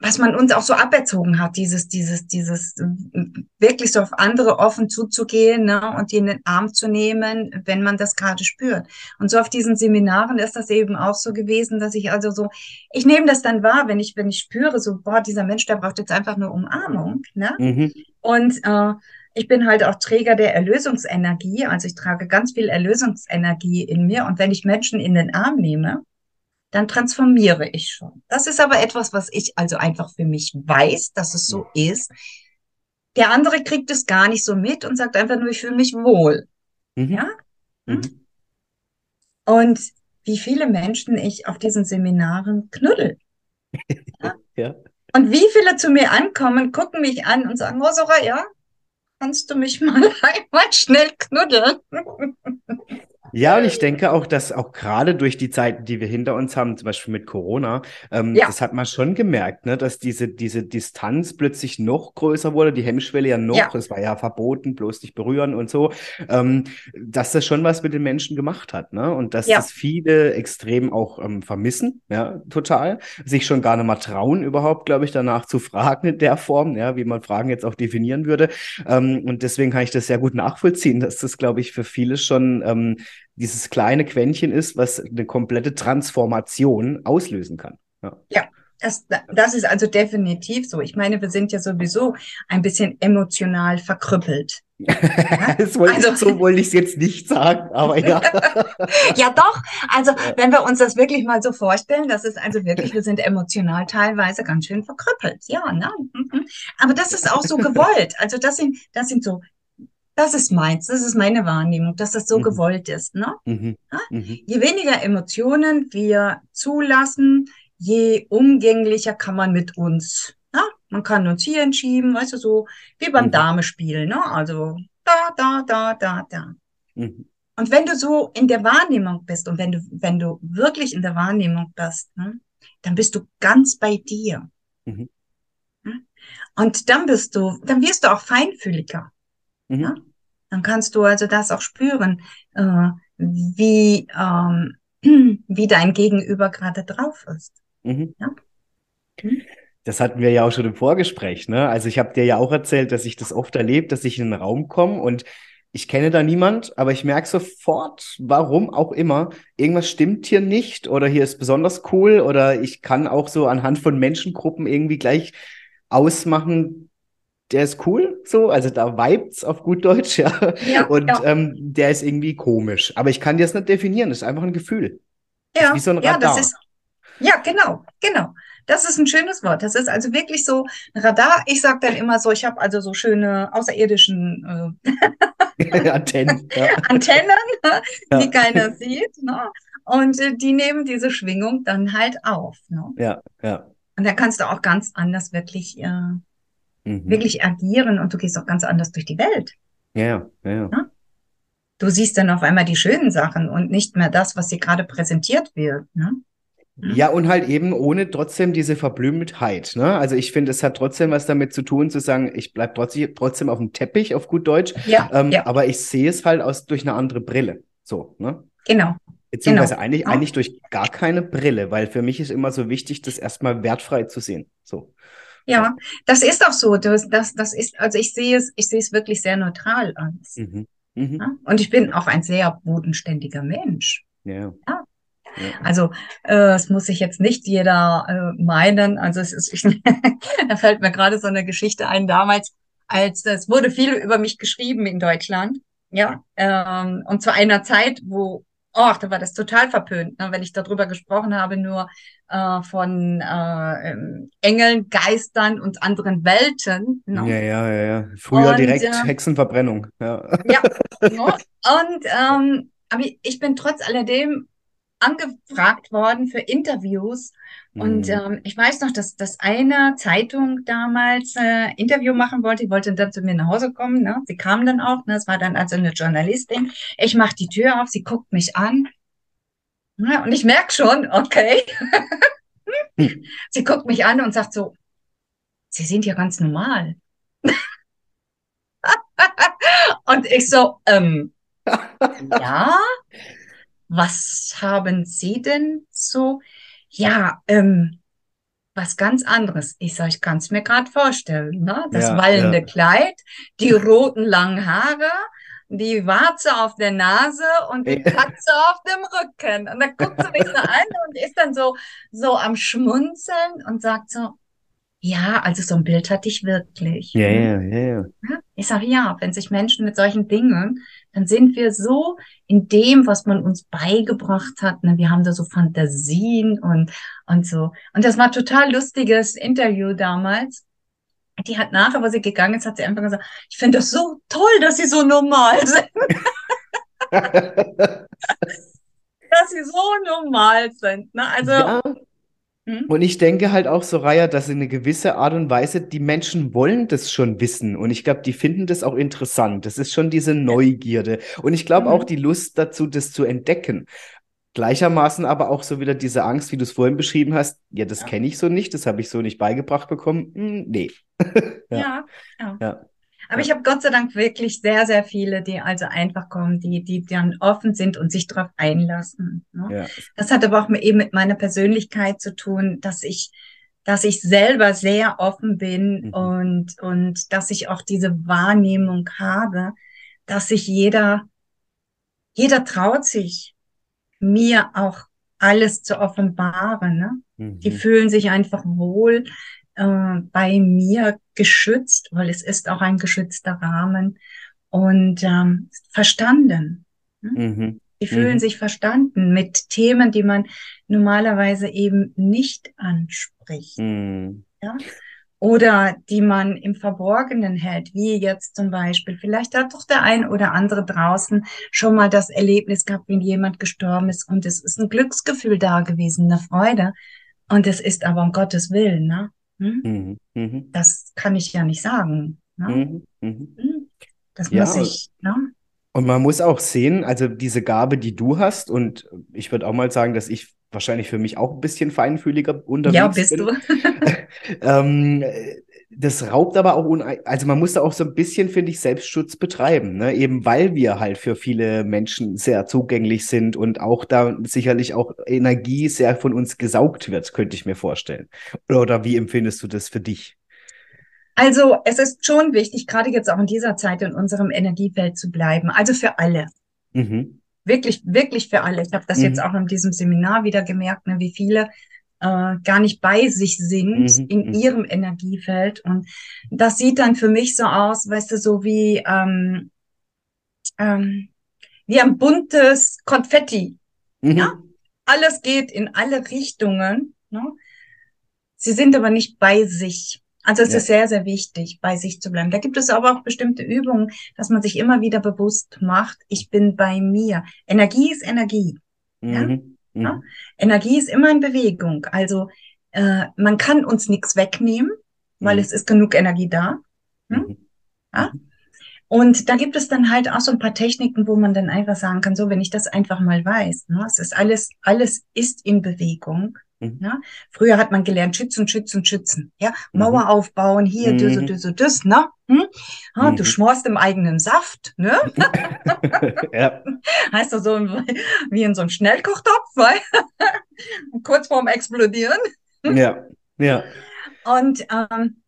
was man uns auch so aberzogen hat, dieses, dieses, dieses wirklich so auf andere offen zuzugehen ne, und die in den Arm zu nehmen, wenn man das gerade spürt. Und so auf diesen Seminaren ist das eben auch so gewesen, dass ich also so, ich nehme das dann wahr, wenn ich, wenn ich spüre, so, boah, dieser Mensch, der braucht jetzt einfach nur Umarmung. Ne? Mhm. Und äh, ich bin halt auch Träger der Erlösungsenergie. Also ich trage ganz viel Erlösungsenergie in mir. Und wenn ich Menschen in den Arm nehme, dann transformiere ich schon. Das ist aber etwas, was ich also einfach für mich weiß, dass es so ist. Der andere kriegt es gar nicht so mit und sagt einfach nur, ich fühle mich wohl. Mhm. Ja? Mhm. Und wie viele Menschen ich auf diesen Seminaren knuddel. Ja? ja. Und wie viele zu mir ankommen, gucken mich an und sagen, oh Soraya, kannst du mich mal einmal schnell knuddeln? Ja, und ich denke auch, dass auch gerade durch die Zeiten, die wir hinter uns haben, zum Beispiel mit Corona, ähm, ja. das hat man schon gemerkt, ne, dass diese, diese Distanz plötzlich noch größer wurde, die Hemmschwelle ja noch, ja. es war ja verboten, bloß nicht berühren und so, ähm, dass das schon was mit den Menschen gemacht hat, ne? Und dass ja. das viele extrem auch ähm, vermissen, ja, total, sich schon gar nicht mal trauen, überhaupt, glaube ich, danach zu fragen in der Form, ja, wie man Fragen jetzt auch definieren würde. Ähm, und deswegen kann ich das sehr gut nachvollziehen, dass das, glaube ich, für viele schon ähm, dieses kleine Quäntchen ist, was eine komplette Transformation auslösen kann. Ja. ja. Das, das ist also definitiv so. Ich meine, wir sind ja sowieso ein bisschen emotional verkrüppelt. das wollte also, so wollte ich es jetzt nicht sagen, aber ja. ja, doch. Also, wenn wir uns das wirklich mal so vorstellen, das ist also wirklich, wir sind emotional teilweise ganz schön verkrüppelt. Ja, ne? Mhm. Aber das ist auch so gewollt. Also, das sind, das sind so das ist meins, das ist meine Wahrnehmung, dass das so mhm. gewollt ist. Ne? Mhm. Ja? Mhm. Je weniger Emotionen wir zulassen, je umgänglicher kann man mit uns. Ja? Man kann uns hier entschieben, weißt du, so wie beim mhm. Damespielen. Ne? Also da, da, da, da, da. Mhm. Und wenn du so in der Wahrnehmung bist und wenn du, wenn du wirklich in der Wahrnehmung bist, ne, dann bist du ganz bei dir. Und dann bist du, dann wirst du auch feinfühliger. Mhm. Ja? Dann kannst du also das auch spüren, äh, wie, ähm, wie dein Gegenüber gerade drauf ist. Mhm. Ja? Mhm. Das hatten wir ja auch schon im Vorgespräch. Ne? Also ich habe dir ja auch erzählt, dass ich das oft erlebe, dass ich in einen Raum komme und ich kenne da niemand, aber ich merke sofort, warum auch immer, irgendwas stimmt hier nicht oder hier ist besonders cool oder ich kann auch so anhand von Menschengruppen irgendwie gleich ausmachen, der ist cool, so, also da vibet's auf gut Deutsch, ja. ja und ja. Ähm, der ist irgendwie komisch. Aber ich kann dir das nicht definieren, das ist einfach ein Gefühl. Ja, wie so ein Radar. ja, das ist, ja, genau, genau. Das ist ein schönes Wort. Das ist also wirklich so ein Radar. Ich sage dann immer so, ich habe also so schöne außerirdischen äh, Antennen, ja. Antennen, ja. die keiner sieht. Ne? Und äh, die nehmen diese Schwingung dann halt auf. Ne? Ja, ja. Und da kannst du auch ganz anders wirklich äh, mhm. wirklich agieren und du gehst auch ganz anders durch die Welt. Ja, ja, ja. Du siehst dann auf einmal die schönen Sachen und nicht mehr das, was dir gerade präsentiert wird. Ne? Ja, und halt eben ohne trotzdem diese Verblümtheit. Ne? Also ich finde, es hat trotzdem was damit zu tun, zu sagen, ich bleibe trotzdem, trotzdem auf dem Teppich, auf gut Deutsch. Ja, ähm, ja. Aber ich sehe es halt aus durch eine andere Brille. So, ne? Genau. Beziehungsweise genau. eigentlich, eigentlich durch gar keine Brille, weil für mich ist immer so wichtig, das erstmal wertfrei zu sehen. So. Ja, das ist auch so. Das, das, das ist, also ich sehe es, ich sehe es wirklich sehr neutral an. Mhm. Mhm. Ja? Und ich bin auch ein sehr bodenständiger Mensch. Ja. ja. Also äh, es muss sich jetzt nicht jeder äh, meinen. Also es ist, ich, da fällt mir gerade so eine Geschichte ein damals, als es wurde viel über mich geschrieben in Deutschland. Ja, ähm, und zu einer Zeit, wo oh, da war das total verpönt, ne, wenn ich darüber gesprochen habe, nur äh, von äh, ähm, Engeln, Geistern und anderen Welten. Ne? Ja, ja, ja, ja. Früher und, direkt äh, Hexenverbrennung. Ja, ja ne? und ähm, aber ich bin trotz alledem angefragt worden für Interviews. Und mhm. ähm, ich weiß noch, dass, dass eine Zeitung damals äh, Interview machen wollte. Die wollte dann zu mir nach Hause kommen. Ne? Sie kam dann auch. Ne? Es war dann also eine Journalistin. Ich mache die Tür auf, sie guckt mich an. Ja, und ich merke schon, okay. sie guckt mich an und sagt so, Sie sind ja ganz normal. und ich so, ähm, ja, was haben Sie denn so? Ja, ähm, was ganz anderes. Ich sage, ich kann es mir gerade vorstellen. Ne? Das ja, wallende ja. Kleid, die roten langen Haare, die Warze auf der Nase und die Katze auf dem Rücken. Und dann guckt sie mich so an und ist dann so, so am Schmunzeln und sagt so, Ja, also so ein Bild hatte ich wirklich. Ja, ja, ja, ja. Ich sage ja, wenn sich Menschen mit solchen Dingen, dann sind wir so in dem, was man uns beigebracht hat. Ne? Wir haben da so Fantasien und, und so. Und das war total lustiges Interview damals. Die hat nachher, wo sie gegangen ist, hat sie einfach gesagt, ich finde das so toll, dass sie so normal sind. dass sie so normal sind. Ne? Also Ja, hm? und ich denke halt auch, Soraya, dass in eine gewisse Art und Weise die Menschen wollen das schon wissen. Und ich glaube, die finden das auch interessant. Das ist schon diese Neugierde. Und ich glaube auch Mhm. die Lust dazu, das zu entdecken. Gleichermaßen aber auch so wieder diese Angst, wie du es vorhin beschrieben hast. Ja, das Ja. kenne ich so nicht, das habe ich so nicht beigebracht bekommen. Hm, nee. Ja, Ja, ja. ja, Aber ich ja, habe Gott sei Dank wirklich sehr, sehr viele, die also einfach kommen, die, die dann offen sind und sich darauf einlassen. Ne? ja. Das hat aber auch mit- eben mit meiner Persönlichkeit zu tun, dass ich, dass ich selber sehr offen bin Mhm. und, und dass ich auch diese Wahrnehmung habe, dass sich jeder, jeder traut sich, mir auch alles zu offenbaren. Ne? Die Mhm. fühlen sich einfach wohl äh, bei mir geschützt, weil es ist auch ein geschützter Rahmen und ähm, verstanden. ne? Mhm. Die fühlen Mhm. sich verstanden mit Themen, die man normalerweise eben nicht anspricht, Mhm. ja? Oder die man im Verborgenen hält, wie jetzt zum Beispiel. Vielleicht hat doch der ein oder andere draußen schon mal das Erlebnis gehabt, wenn jemand gestorben ist und es ist ein Glücksgefühl da gewesen, eine Freude. Und es ist aber um Gottes Willen, ne? Hm? Mhm. Mhm. Das kann ich ja nicht sagen, ne? Mhm. Mhm. Hm? Das Ja, muss ich, ne? Und man muss auch sehen, also diese Gabe, die du hast, und ich würde auch mal sagen, dass ich wahrscheinlich für mich auch ein bisschen feinfühliger Ja, unterwegs bist bin. du. Ähm, das raubt aber auch, unei- also man muss da auch so ein bisschen, finde ich, Selbstschutz betreiben, ne? Eben weil wir halt für viele Menschen sehr zugänglich sind und auch da sicherlich auch Energie sehr von uns gesaugt wird, könnte ich mir vorstellen. Oder, wie empfindest du das für dich? Also, es ist schon wichtig, gerade jetzt auch in dieser Zeit in unserem Energiefeld zu bleiben. Also für alle. Mhm. Wirklich, wirklich für alle. Ich habe das jetzt Mhm. auch in diesem Seminar wieder gemerkt, ne, wie viele äh, gar nicht bei sich sind Mhm. in Mhm. ihrem Energiefeld. Und das sieht dann für mich so aus, weißt du, so wie, ähm, ähm, wie ein buntes Konfetti. Ja, Mhm. alles geht in alle Richtungen. Ne? Sie sind aber nicht bei sich. Also es Ja. ist sehr, sehr wichtig, bei sich zu bleiben. Da gibt es aber auch bestimmte Übungen, dass man sich immer wieder bewusst macht, ich bin bei mir. Energie ist Energie. Ja? Mhm. Ja? Mhm. Energie ist immer in Bewegung. Also äh, man kann uns nichts wegnehmen, weil Mhm. es ist genug Energie da. Hm? Mhm. Ja? Und da gibt es dann halt auch so ein paar Techniken, wo man dann einfach sagen kann, so, wenn ich das einfach mal weiß, ne, es ist alles, alles ist in Bewegung. Mhm. Ja? Früher hat man gelernt, schützen, schützen, schützen. Ja? Mhm. Mauer aufbauen, hier, Mhm. düse, düs, ne? Hm? Ja, du Mhm. schmorst im eigenen Saft, ne? Ja. Heißt das so wie in so einem Schnellkochtopf, weil kurz vorm Explodieren. Ja. Ja. Und ähm,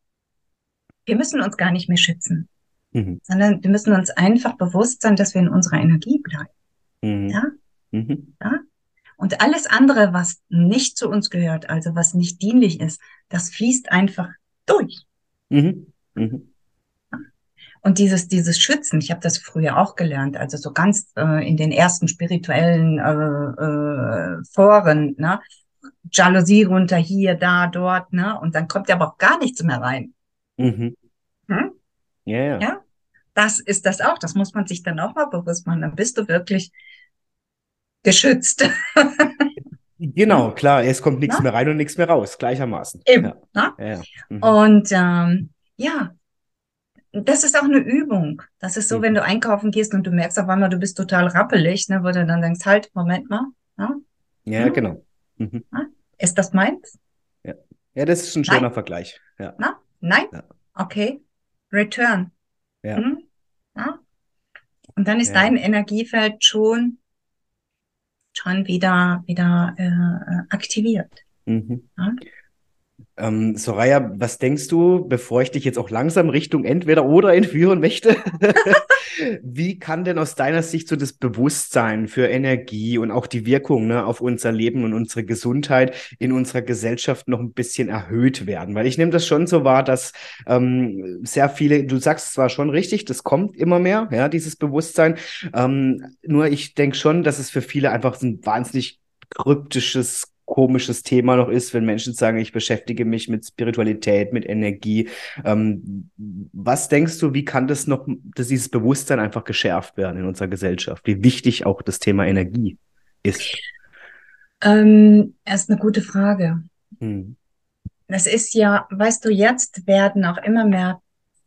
wir müssen uns gar nicht mehr schützen, Mhm. sondern wir müssen uns einfach bewusst sein, dass wir in unserer Energie bleiben. Mhm. Ja? Mhm. Ja? Und alles andere, was nicht zu uns gehört, also was nicht dienlich ist, das fließt einfach durch. Mhm. Mhm. Und dieses, dieses Schützen, ich habe das früher auch gelernt, also so ganz äh, in den ersten spirituellen äh, äh, Foren, ne? Jalousie runter, hier, da, dort, ne? Und dann kommt ja aber auch gar nichts mehr rein. Mhm. Hm? Ja. Ja? Das ist das auch, das muss man sich dann auch mal bewusst machen. Dann bist du wirklich geschützt. Genau, klar, es kommt nichts Na? mehr rein und nichts mehr raus, gleichermaßen. Eben. Ja, ja, ja. Mhm. Und ähm, ja, das ist auch eine Übung. Das ist so, Mhm. wenn du einkaufen gehst und du merkst auf einmal, du bist total rappelig, ne, wo du dann denkst, halt, Moment mal, ne? Ja, Hm? genau. Mhm. Ist das meins? Ja, das ist ein Nein. schöner Vergleich. Ja, Na? Nein? Ja. Okay. Return. ja. Hm? Ja? Und dann ist Ja. dein Energiefeld schon, schon wieder, wieder äh, aktiviert. Mhm. Ja? Ähm, Soraya, was denkst du, bevor ich dich jetzt auch langsam Richtung entweder oder entführen möchte? Wie kann denn aus deiner Sicht so das Bewusstsein für Energie und auch die Wirkung ne, auf unser Leben und unsere Gesundheit in unserer Gesellschaft noch ein bisschen erhöht werden? Weil ich nehme das schon so wahr, dass ähm, sehr viele, du sagst zwar schon richtig, das kommt immer mehr, ja, dieses Bewusstsein. Ähm, nur ich denke schon, dass es für viele einfach so ein wahnsinnig kryptisches komisches Thema noch ist, wenn Menschen sagen, ich beschäftige mich mit Spiritualität, mit Energie. Ähm, was denkst du, wie kann das noch, dass dieses Bewusstsein einfach geschärft werden in unserer Gesellschaft? Wie wichtig auch das Thema Energie ist? Ähm, erst eine gute Frage. Hm. Das ist ja, weißt du, jetzt werden auch immer mehr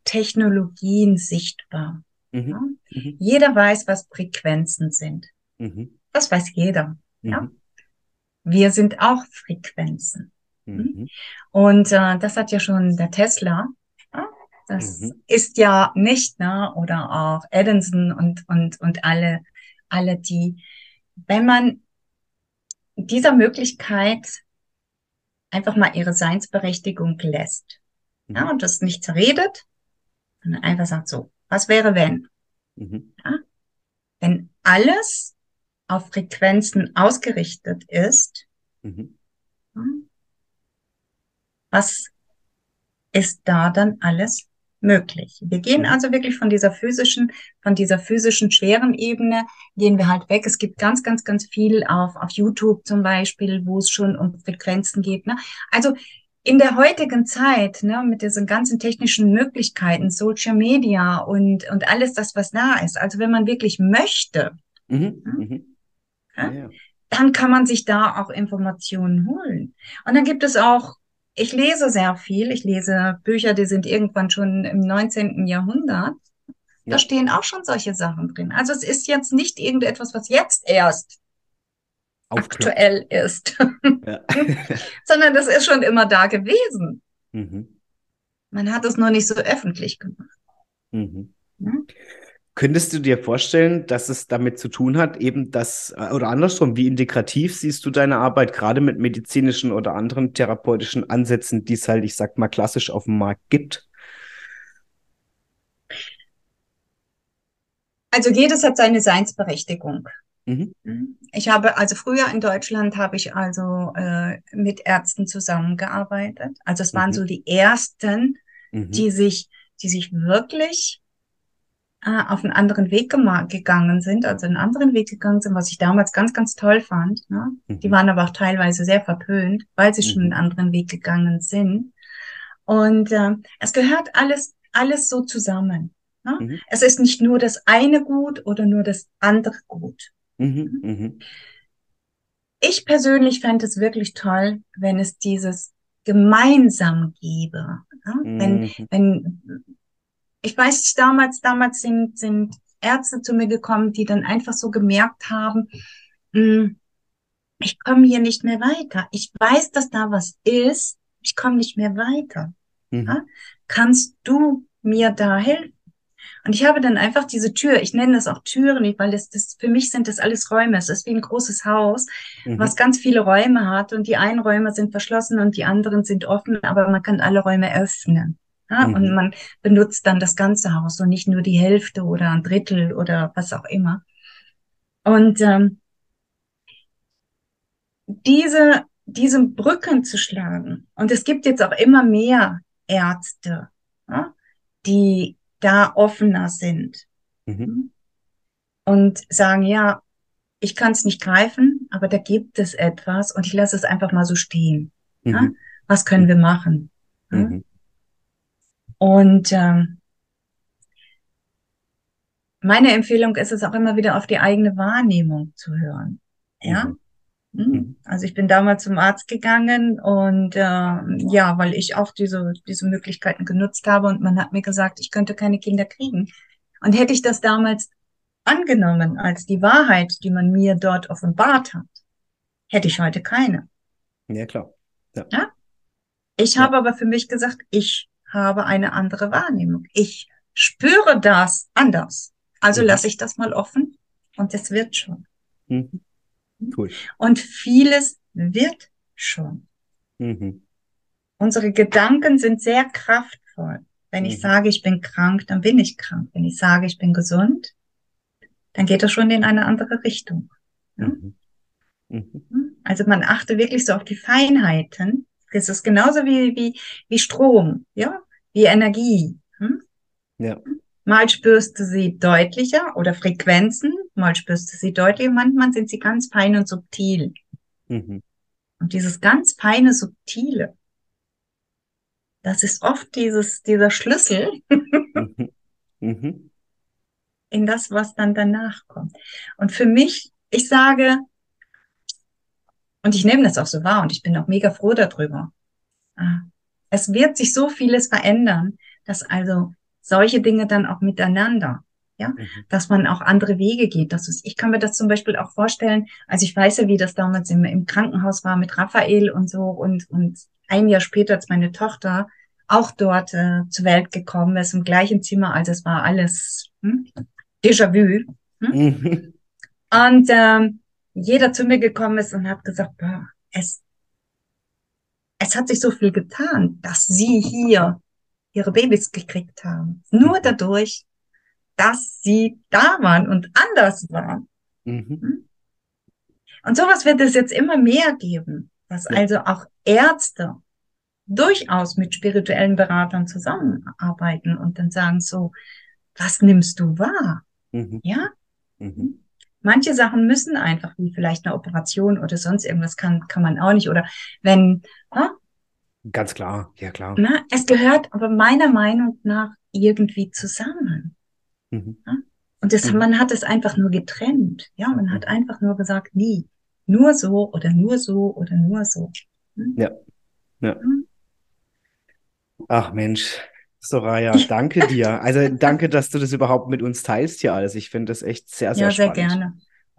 Technologien sichtbar. Mhm. Ja? Mhm. Jeder weiß, was Frequenzen sind. Mhm. Das weiß jeder. Ja? Wir sind auch Frequenzen. Hm? Mhm. Und äh, das hat ja schon der Tesla. Das mhm. ist ja nicht, ne? Oder auch Edison und, und, und alle, alle die, wenn man dieser Möglichkeit einfach mal ihre Seinsberechtigung lässt. Mhm. Ja, und das nicht zerredet, sondern einfach sagt so, was wäre wenn? Mhm. Ja? Wenn alles auf Frequenzen ausgerichtet ist, mhm. was ist da dann alles möglich? Wir gehen mhm. also wirklich von dieser physischen, von dieser physischen schweren Ebene, gehen wir halt weg. Es gibt ganz, ganz, ganz viel auf, auf YouTube zum Beispiel, wo es schon um Frequenzen geht. Ne? Also in der heutigen Zeit, ne, mit diesen ganzen technischen Möglichkeiten, Social Media und, und alles das, was da ist, also wenn man wirklich möchte, mhm. Ja, dann kann man sich da auch Informationen holen. Und dann gibt es auch, ich lese sehr viel, ich lese Bücher, die sind irgendwann schon im 19. Jahrhundert. Da stehen auch schon solche Sachen drin. Also es ist jetzt nicht irgendetwas, was jetzt erst aktuell ist, ja. sondern das ist schon immer da gewesen. Mhm. Man hat es nur nicht so öffentlich gemacht. Mhm. Ja? Könntest du dir vorstellen, dass es damit zu tun hat, eben das, äh, oder andersrum, wie integrativ siehst du deine Arbeit gerade mit medizinischen oder anderen therapeutischen Ansätzen, die es halt, ich sag mal, klassisch auf dem Markt gibt? Also jedes hat seine Seinsberechtigung. Mhm. mhm. Ich habe, also früher in Deutschland habe ich also äh, mit Ärzten zusammengearbeitet. Also es waren mhm. so die ersten, mhm. die sich, die sich wirklich äh, auf einen anderen Weg gegangen sind, also einen anderen Weg gegangen sind, was ich damals ganz, ganz toll fand. Ne? Mhm. Die waren aber auch teilweise sehr verpönt, weil sie mhm. schon einen anderen Weg gegangen sind. Und äh, es gehört alles, alles so zusammen. Ne? Mhm. Es ist nicht nur das eine gut oder nur das andere gut. Mhm. Mhm. Ich persönlich fände es wirklich toll, wenn es dieses gemeinsam gäbe. Ne? Wenn, mhm. wenn ich weiß, damals, damals sind, sind Ärzte zu mir gekommen, die dann einfach so gemerkt haben, hm, ich komme hier nicht mehr weiter. Ich weiß, dass da was ist. Ich komme nicht mehr weiter. Mhm. Ja? Kannst du mir da helfen? Und ich habe dann einfach diese Tür, ich nenne das auch Türen, weil das, das für mich sind das alles Räume. Es ist wie ein großes Haus, mhm. was ganz viele Räume hat und die einen Räume sind verschlossen und die anderen sind offen, aber man kann alle Räume öffnen. Ja? Mhm. Und man benutzt dann das ganze Haus und nicht nur die Hälfte oder ein Drittel oder was auch immer. Und ähm, diese, diese Brücken zu schlagen, und es gibt jetzt auch immer mehr Ärzte, ja, die da offener sind mhm. und sagen, ja, ich kann es nicht greifen, aber da gibt es etwas und ich lasse es einfach mal so stehen. Mhm. Ja? Was können wir machen? Mhm. Und ähm, meine Empfehlung ist es auch immer wieder auf die eigene Wahrnehmung zu hören. Ja. Mhm. Hm? mhm. Also ich bin damals zum Arzt gegangen und äh, ja, weil ich auch diese, diese Möglichkeiten genutzt habe und man hat mir gesagt, ich könnte keine Kinder kriegen. Und hätte ich das damals angenommen als die Wahrheit, die man mir dort offenbart hat, hätte ich heute keine. Ja, klar. Ja. ja? Ich ja. habe aber für mich gesagt, ich habe eine andere Wahrnehmung. Ich spüre das anders. Also mhm. lasse ich das mal offen und es wird schon. Mhm. Cool. Und vieles wird schon. Mhm. unsere Gedanken sind sehr kraftvoll. Wenn ich Mhm. sage, ich bin krank, dann bin ich krank. Wenn ich sage, ich bin gesund, dann geht das schon in eine andere Richtung. Mhm. Mhm. Also man achte wirklich so auf die Feinheiten. Das ist genauso wie, wie, wie Strom, ja, wie Energie. Hm? Ja. Mal spürst du sie deutlicher oder Frequenzen, mal spürst du sie deutlicher, manchmal sind sie ganz fein und subtil. Mhm. Und dieses ganz feine, subtile, das ist oft dieses, dieser Schlüssel Mhm. Mhm. in das, was dann danach kommt. Und für mich, ich sage, und ich nehme das auch so wahr und ich bin auch mega froh darüber. Ah, Es wird sich so vieles verändern, dass also solche Dinge dann auch miteinander, ja, Mhm. dass man auch andere Wege geht. Das ist, ich kann mir das zum Beispiel auch vorstellen, also ich weiß ja, wie das damals im, im Krankenhaus war mit Raphael und so und, und ein Jahr später, als meine Tochter auch dort äh, zur Welt gekommen ist, im gleichen Zimmer, also es war alles hm, Déjà-vu. Mhm. Und ähm, jeder zu mir gekommen ist und hat gesagt, boah, es, es hat sich so viel getan, dass sie hier ihre Babys gekriegt haben. Nur dadurch, dass sie da waren und anders waren. Mhm. Und sowas wird es jetzt immer mehr geben, dass Ja. also auch Ärzte durchaus mit spirituellen Beratern zusammenarbeiten und dann sagen so, was nimmst du wahr? Mhm. Ja, Mhm. Manche Sachen müssen einfach, wie vielleicht eine Operation oder sonst irgendwas kann, kann man auch nicht. Oder wenn, ah, Ganz klar, ja klar. na, es gehört aber meiner Meinung nach irgendwie zusammen. Mhm. Und das, Mhm. man hat es einfach nur getrennt. Ja, man hat Mhm. einfach nur gesagt, nie. Nur so oder nur so oder nur so. Hm? Ja. Ja. Hm? Ach Mensch, Soraya, danke dir. Also danke, dass du das überhaupt mit uns teilst hier alles. Ich finde das echt sehr, sehr Ja, sehr spannend. gerne.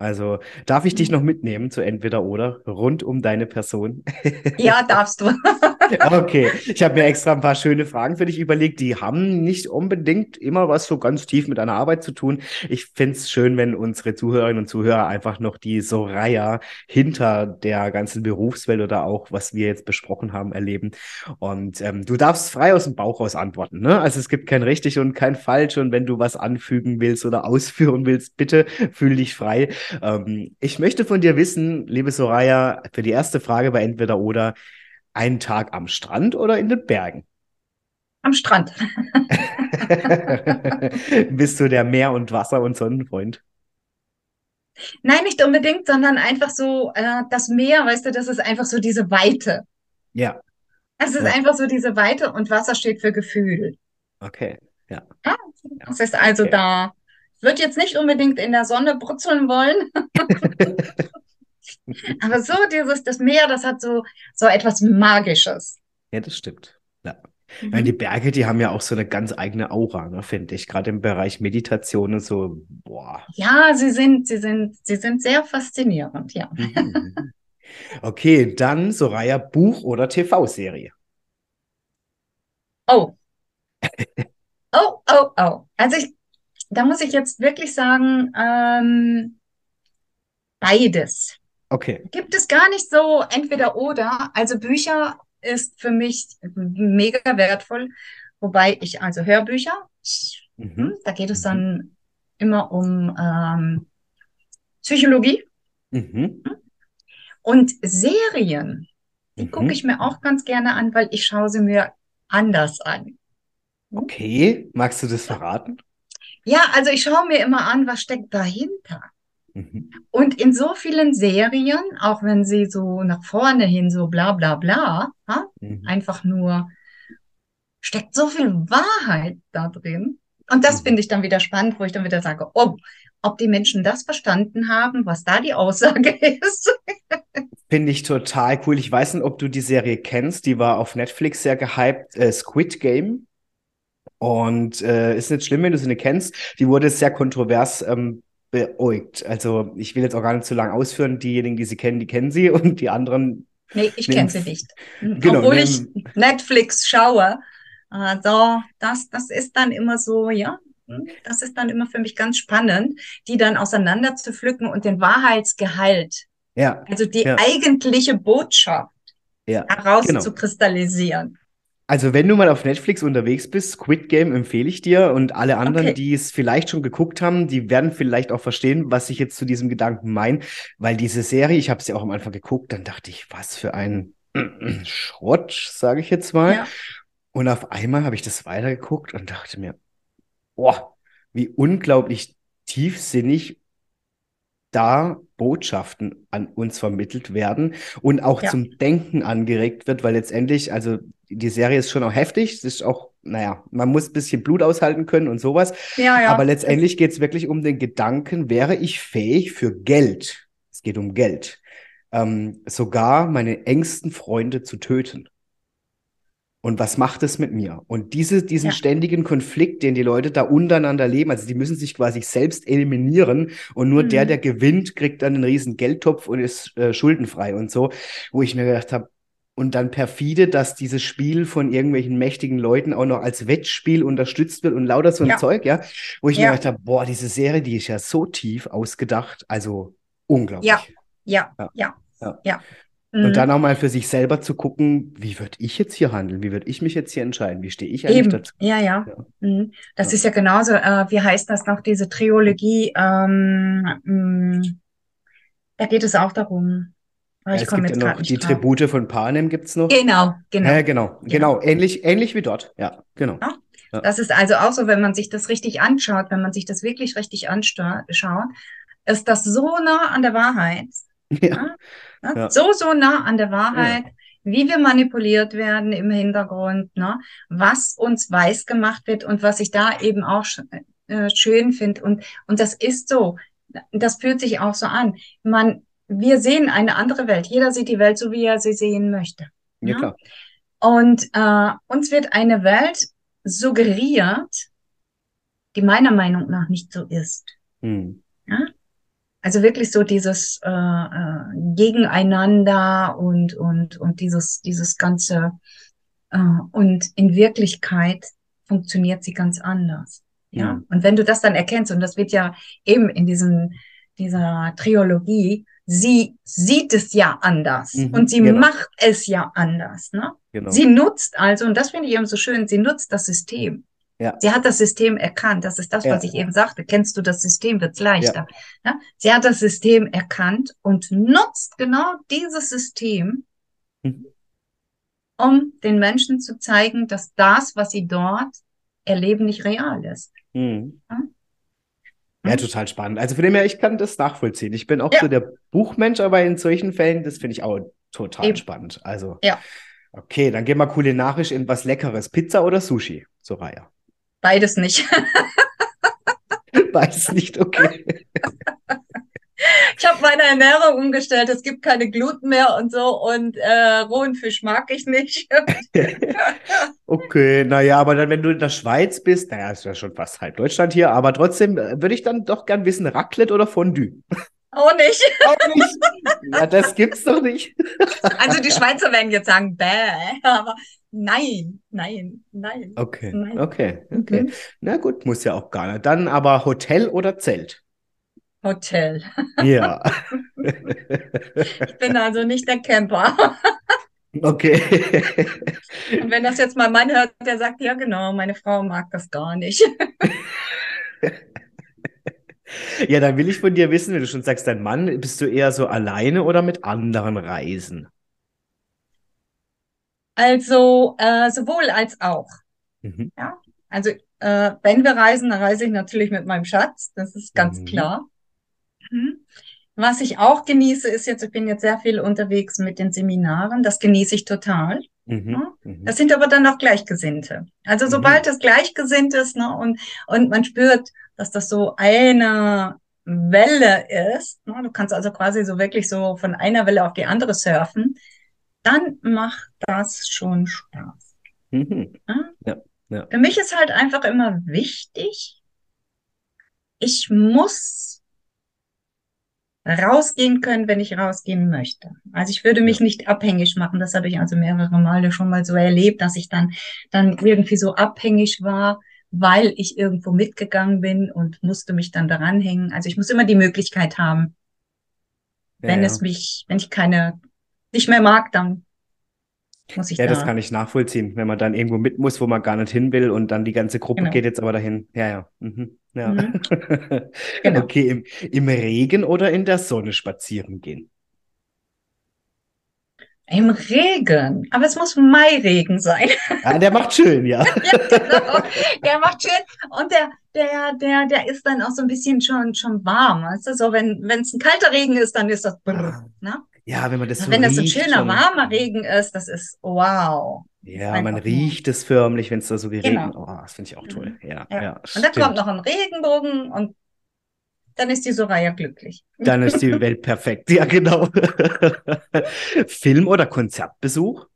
Also darf ich dich noch mitnehmen zu entweder oder rund um deine Person? Ja, darfst du. Okay, ich habe mir extra ein paar schöne Fragen für dich überlegt. Die haben nicht unbedingt immer was so ganz tief mit deiner Arbeit zu tun. Ich finde es schön, wenn unsere Zuhörerinnen und Zuhörer einfach noch die Soraya hinter der ganzen Berufswelt oder auch, was wir jetzt besprochen haben, erleben. Und ähm, du darfst frei aus dem Bauch raus antworten. Ne? Also es gibt kein richtig und kein falsch. Und wenn du was anfügen willst oder ausführen willst, bitte fühl dich frei. Ähm, ich möchte von dir wissen, liebe Soraya, für die erste Frage bei Entweder oder, einen Tag am Strand oder in den Bergen? Am Strand. Bist du der Meer- und Wasser- und Sonnenfreund? Nein, nicht unbedingt, sondern einfach so, äh, das Meer, weißt du, das ist einfach so diese Weite. Ja, Es ist Ja. einfach so diese Weite und Wasser steht für Gefühl. okay. Ja. Ja, das ist also Okay. da. Ich würde jetzt nicht unbedingt in der Sonne brutzeln wollen, aber so dieses, das Meer, das hat so, so etwas Magisches. Ja, das stimmt. Ja. Weil die Berge, die haben ja auch so eine ganz eigene Aura, ne, finde ich. Gerade im Bereich Meditation und so, boah. Ja, sie sind, sie sind, sie sind sehr faszinierend, ja. Mhm. Okay, dann Soraya, Buch oder TV-Serie? Oh. Oh, oh, oh. Also ich, da muss ich jetzt wirklich sagen, ähm, beides. Okay. Gibt es gar nicht so entweder oder. Also Bücher ist für mich mega wertvoll, wobei ich also Hörbücher, Mhm. hm, da geht es dann immer um ähm, Psychologie Mhm. und Serien. Die Mhm. gucke ich mir auch ganz gerne an, weil ich schaue sie mir anders an. Okay, magst du das verraten? Ja, also ich schaue mir immer an, was steckt dahinter. Mhm. Und in so vielen Serien, auch wenn sie so nach vorne hin so bla bla bla, ha, Mhm. einfach nur steckt so viel Wahrheit da drin. Und das Mhm. finde ich dann wieder spannend, wo ich dann wieder sage, oh, ob die Menschen das verstanden haben, was da die Aussage ist. Finde ich total cool. Ich weiß nicht, ob du die Serie kennst. Die war auf Netflix sehr gehypt. Äh, Squid Game. Und äh, ist nicht schlimm, wenn du sie nicht kennst. Die wurde sehr kontrovers ähm, beäugt. Also ich will jetzt auch gar nicht zu lang ausführen. Diejenigen, die sie kennen, die kennen sie. Und die anderen, Nee, ich kenne sie nicht. Genau, Obwohl ich Netflix schaue. Also, das, das ist dann immer so, ja, das ist dann immer für mich ganz spannend, die dann auseinander zu pflücken und den Wahrheitsgehalt, ja, also die Ja. eigentliche Botschaft Ja, genau. herauszukristallisieren. Also, wenn du mal auf Netflix unterwegs bist, Squid Game empfehle ich dir und alle anderen, Okay, die es vielleicht schon geguckt haben, die werden vielleicht auch verstehen, was ich jetzt zu diesem Gedanken meine, weil diese Serie, ich habe sie auch am Anfang geguckt, dann dachte ich, was für ein Schrott, sage ich jetzt mal. ja, Und auf einmal habe ich das weitergeguckt und dachte mir, boah, wie unglaublich tiefsinnig da Botschaften an uns vermittelt werden und auch ja, zum Denken angeregt wird, weil letztendlich, also die Serie ist schon auch heftig, es ist auch, naja, man muss ein bisschen Blut aushalten können und sowas, ja, aber ja, es, letztendlich geht es wirklich um den Gedanken, wäre ich fähig für Geld, es geht um Geld, ähm, sogar meine engsten Freunde zu töten. Und was macht es mit mir? Und diese, diesen ja, ständigen Konflikt, den die Leute da untereinander leben, also die müssen sich quasi selbst eliminieren und nur der, der mhm. gewinnt, kriegt dann einen riesen Geldtopf und ist äh, schuldenfrei und so, wo ich mir gedacht habe, und dann perfide, dass dieses Spiel von irgendwelchen mächtigen Leuten auch noch als Wettspiel unterstützt wird und lauter so ein Ja, Zeug, ja, wo ich mir ja, gedacht habe, boah, diese Serie, die ist ja so tief ausgedacht, also unglaublich. ja, Ja, ja, ja. ja. Und dann Mhm. auch mal für sich selber zu gucken, wie würde ich jetzt hier handeln? Wie würde ich mich jetzt hier entscheiden? Wie stehe ich eigentlich Eben, dazu? ja, ja. Ja, Mhm. Das ja. ist ja genauso, äh, wie heißt das noch, diese Trilogie, ähm, mh, da geht es auch darum, aber Ja, es gibt ja noch die drauf. Tribute von Panem gibt's noch. Genau, genau, genau, genau. genau, ähnlich, ähnlich wie dort. Ja, genau. Ja, Das ist also auch so, wenn man sich das richtig anschaut, wenn man sich das wirklich richtig anschaut, ist das so nah an der Wahrheit. ja, Ja? Ja? ja, So, so nah an der ja, Wahrheit, wie wir manipuliert werden im Hintergrund, ne? Was uns weiß gemacht wird und was ich da eben auch sch äh, schön finde. Und, und das ist so. Das fühlt sich auch so an. Man, wir sehen eine andere Welt. Jeder sieht die Welt so, wie er sie sehen möchte. ja, Ja? klar. Und äh, uns wird eine Welt suggeriert, die meiner Meinung nach nicht so ist. Hm. Ja? Also wirklich so dieses äh, äh, Gegeneinander und und und dieses dieses ganze äh, und in Wirklichkeit funktioniert sie ganz anders. Ja, Hm. und wenn du das dann erkennst und das wird ja eben in diesem dieser Trilogie, sie sieht es ja anders und Mhm, sie genau, macht es ja anders, ne? Sie genau. nutzt also und das finde ich eben so schön, sie nutzt das System. Ja, Sie hat das System erkannt. Das ist das, was ja, ich eben sagte. Kennst du das System, wird's leichter. Ja? Sie hat das System erkannt und nutzt genau dieses System, Mhm. um den Menschen zu zeigen, dass das, was sie dort erleben, nicht real ist. Hm. Ja, Hm? total spannend. Also von dem her, ich kann das nachvollziehen. Ich bin auch so der Buchmensch, aber in solchen Fällen, das finde ich auch total eben. spannend. Also, Ja, okay, dann gehen wir kulinarisch in was Leckeres. Pizza oder Sushi, Soraya? Beides nicht. Weiß nicht, okay. Ich habe meine Ernährung umgestellt. Es gibt keine Gluten mehr und so und äh, rohen Fisch mag ich nicht. Okay, naja, aber dann, wenn du in der Schweiz bist, naja, ist ja schon fast halb Deutschland hier, aber trotzdem äh, würde ich dann doch gern wissen, Raclette oder Fondue? Auch nicht. Auch nicht. Ja, das gibt's doch nicht. Also die Schweizer werden jetzt sagen, bäh, aber nein, nein, nein, Okay, nein. okay, okay. Mhm. Na gut, muss ja auch gar nicht. Dann aber Hotel oder Zelt? Hotel. Ja. Ich bin also nicht der Camper. Okay. Und wenn das jetzt mal Mann hört, der sagt, ja genau, meine Frau mag das gar nicht. Ja, dann will ich von dir wissen, wenn du schon sagst, dein Mann, bist du eher so alleine oder mit anderen reisen? Also äh, sowohl als auch. Mhm. Ja, also äh, wenn wir reisen, dann reise ich natürlich mit meinem Schatz. Das ist ganz Mhm. klar. Mhm. Was ich auch genieße, ist jetzt, ich bin jetzt sehr viel unterwegs mit den Seminaren. Das genieße ich total. Mhm. Mhm. Das sind aber dann auch Gleichgesinnte. Also Mhm. sobald es gleichgesinnt ist, ne, und, und man spürt, dass das so eine Welle ist, ne, du kannst also quasi so wirklich so von einer Welle auf die andere surfen, dann macht das schon Spaß. Mhm. Ne? Ja, ja. Für mich ist halt einfach immer wichtig, ich muss rausgehen können, wenn ich rausgehen möchte. Also ich würde mich Ja. nicht abhängig machen. Das habe ich also mehrere Male schon mal so erlebt, dass ich dann, dann irgendwie so abhängig war, weil ich irgendwo mitgegangen bin und musste mich dann daran hängen. Also ich muss immer die Möglichkeit haben, Ja, wenn ja. es mich, wenn ich keine, nicht mehr mag, dann muss ich Ja, das sagen. kann ich nachvollziehen, wenn man dann irgendwo mit muss, wo man gar nicht hin will und dann die ganze Gruppe Genau. geht jetzt aber dahin. Ja, ja. Mhm. Ja. Mhm. Genau. Okay, im, im Regen oder in der Sonne spazieren gehen? Im Regen. Aber es muss Mairegen sein. Ah, der macht schön, ja. Ja, genau. Der macht schön. Und der, der, der, der ist dann auch so ein bisschen schon, schon warm. Weißt du? So, wenn, es ein kalter Regen ist, dann ist das brrr, ne? Ja, wenn man das so wenn das so ein schöner, schon. warmer Regen ist, das ist wow. Ja, Einfach man riecht es förmlich, wenn es da so geregnet. Genau. Oh, das finde ich auch toll. Ja, Ja. ja, Und dann kommt noch ein Regenbogen und dann ist die Soraya glücklich. Dann ist die Welt perfekt. Ja, genau. Film- oder Konzertbesuch?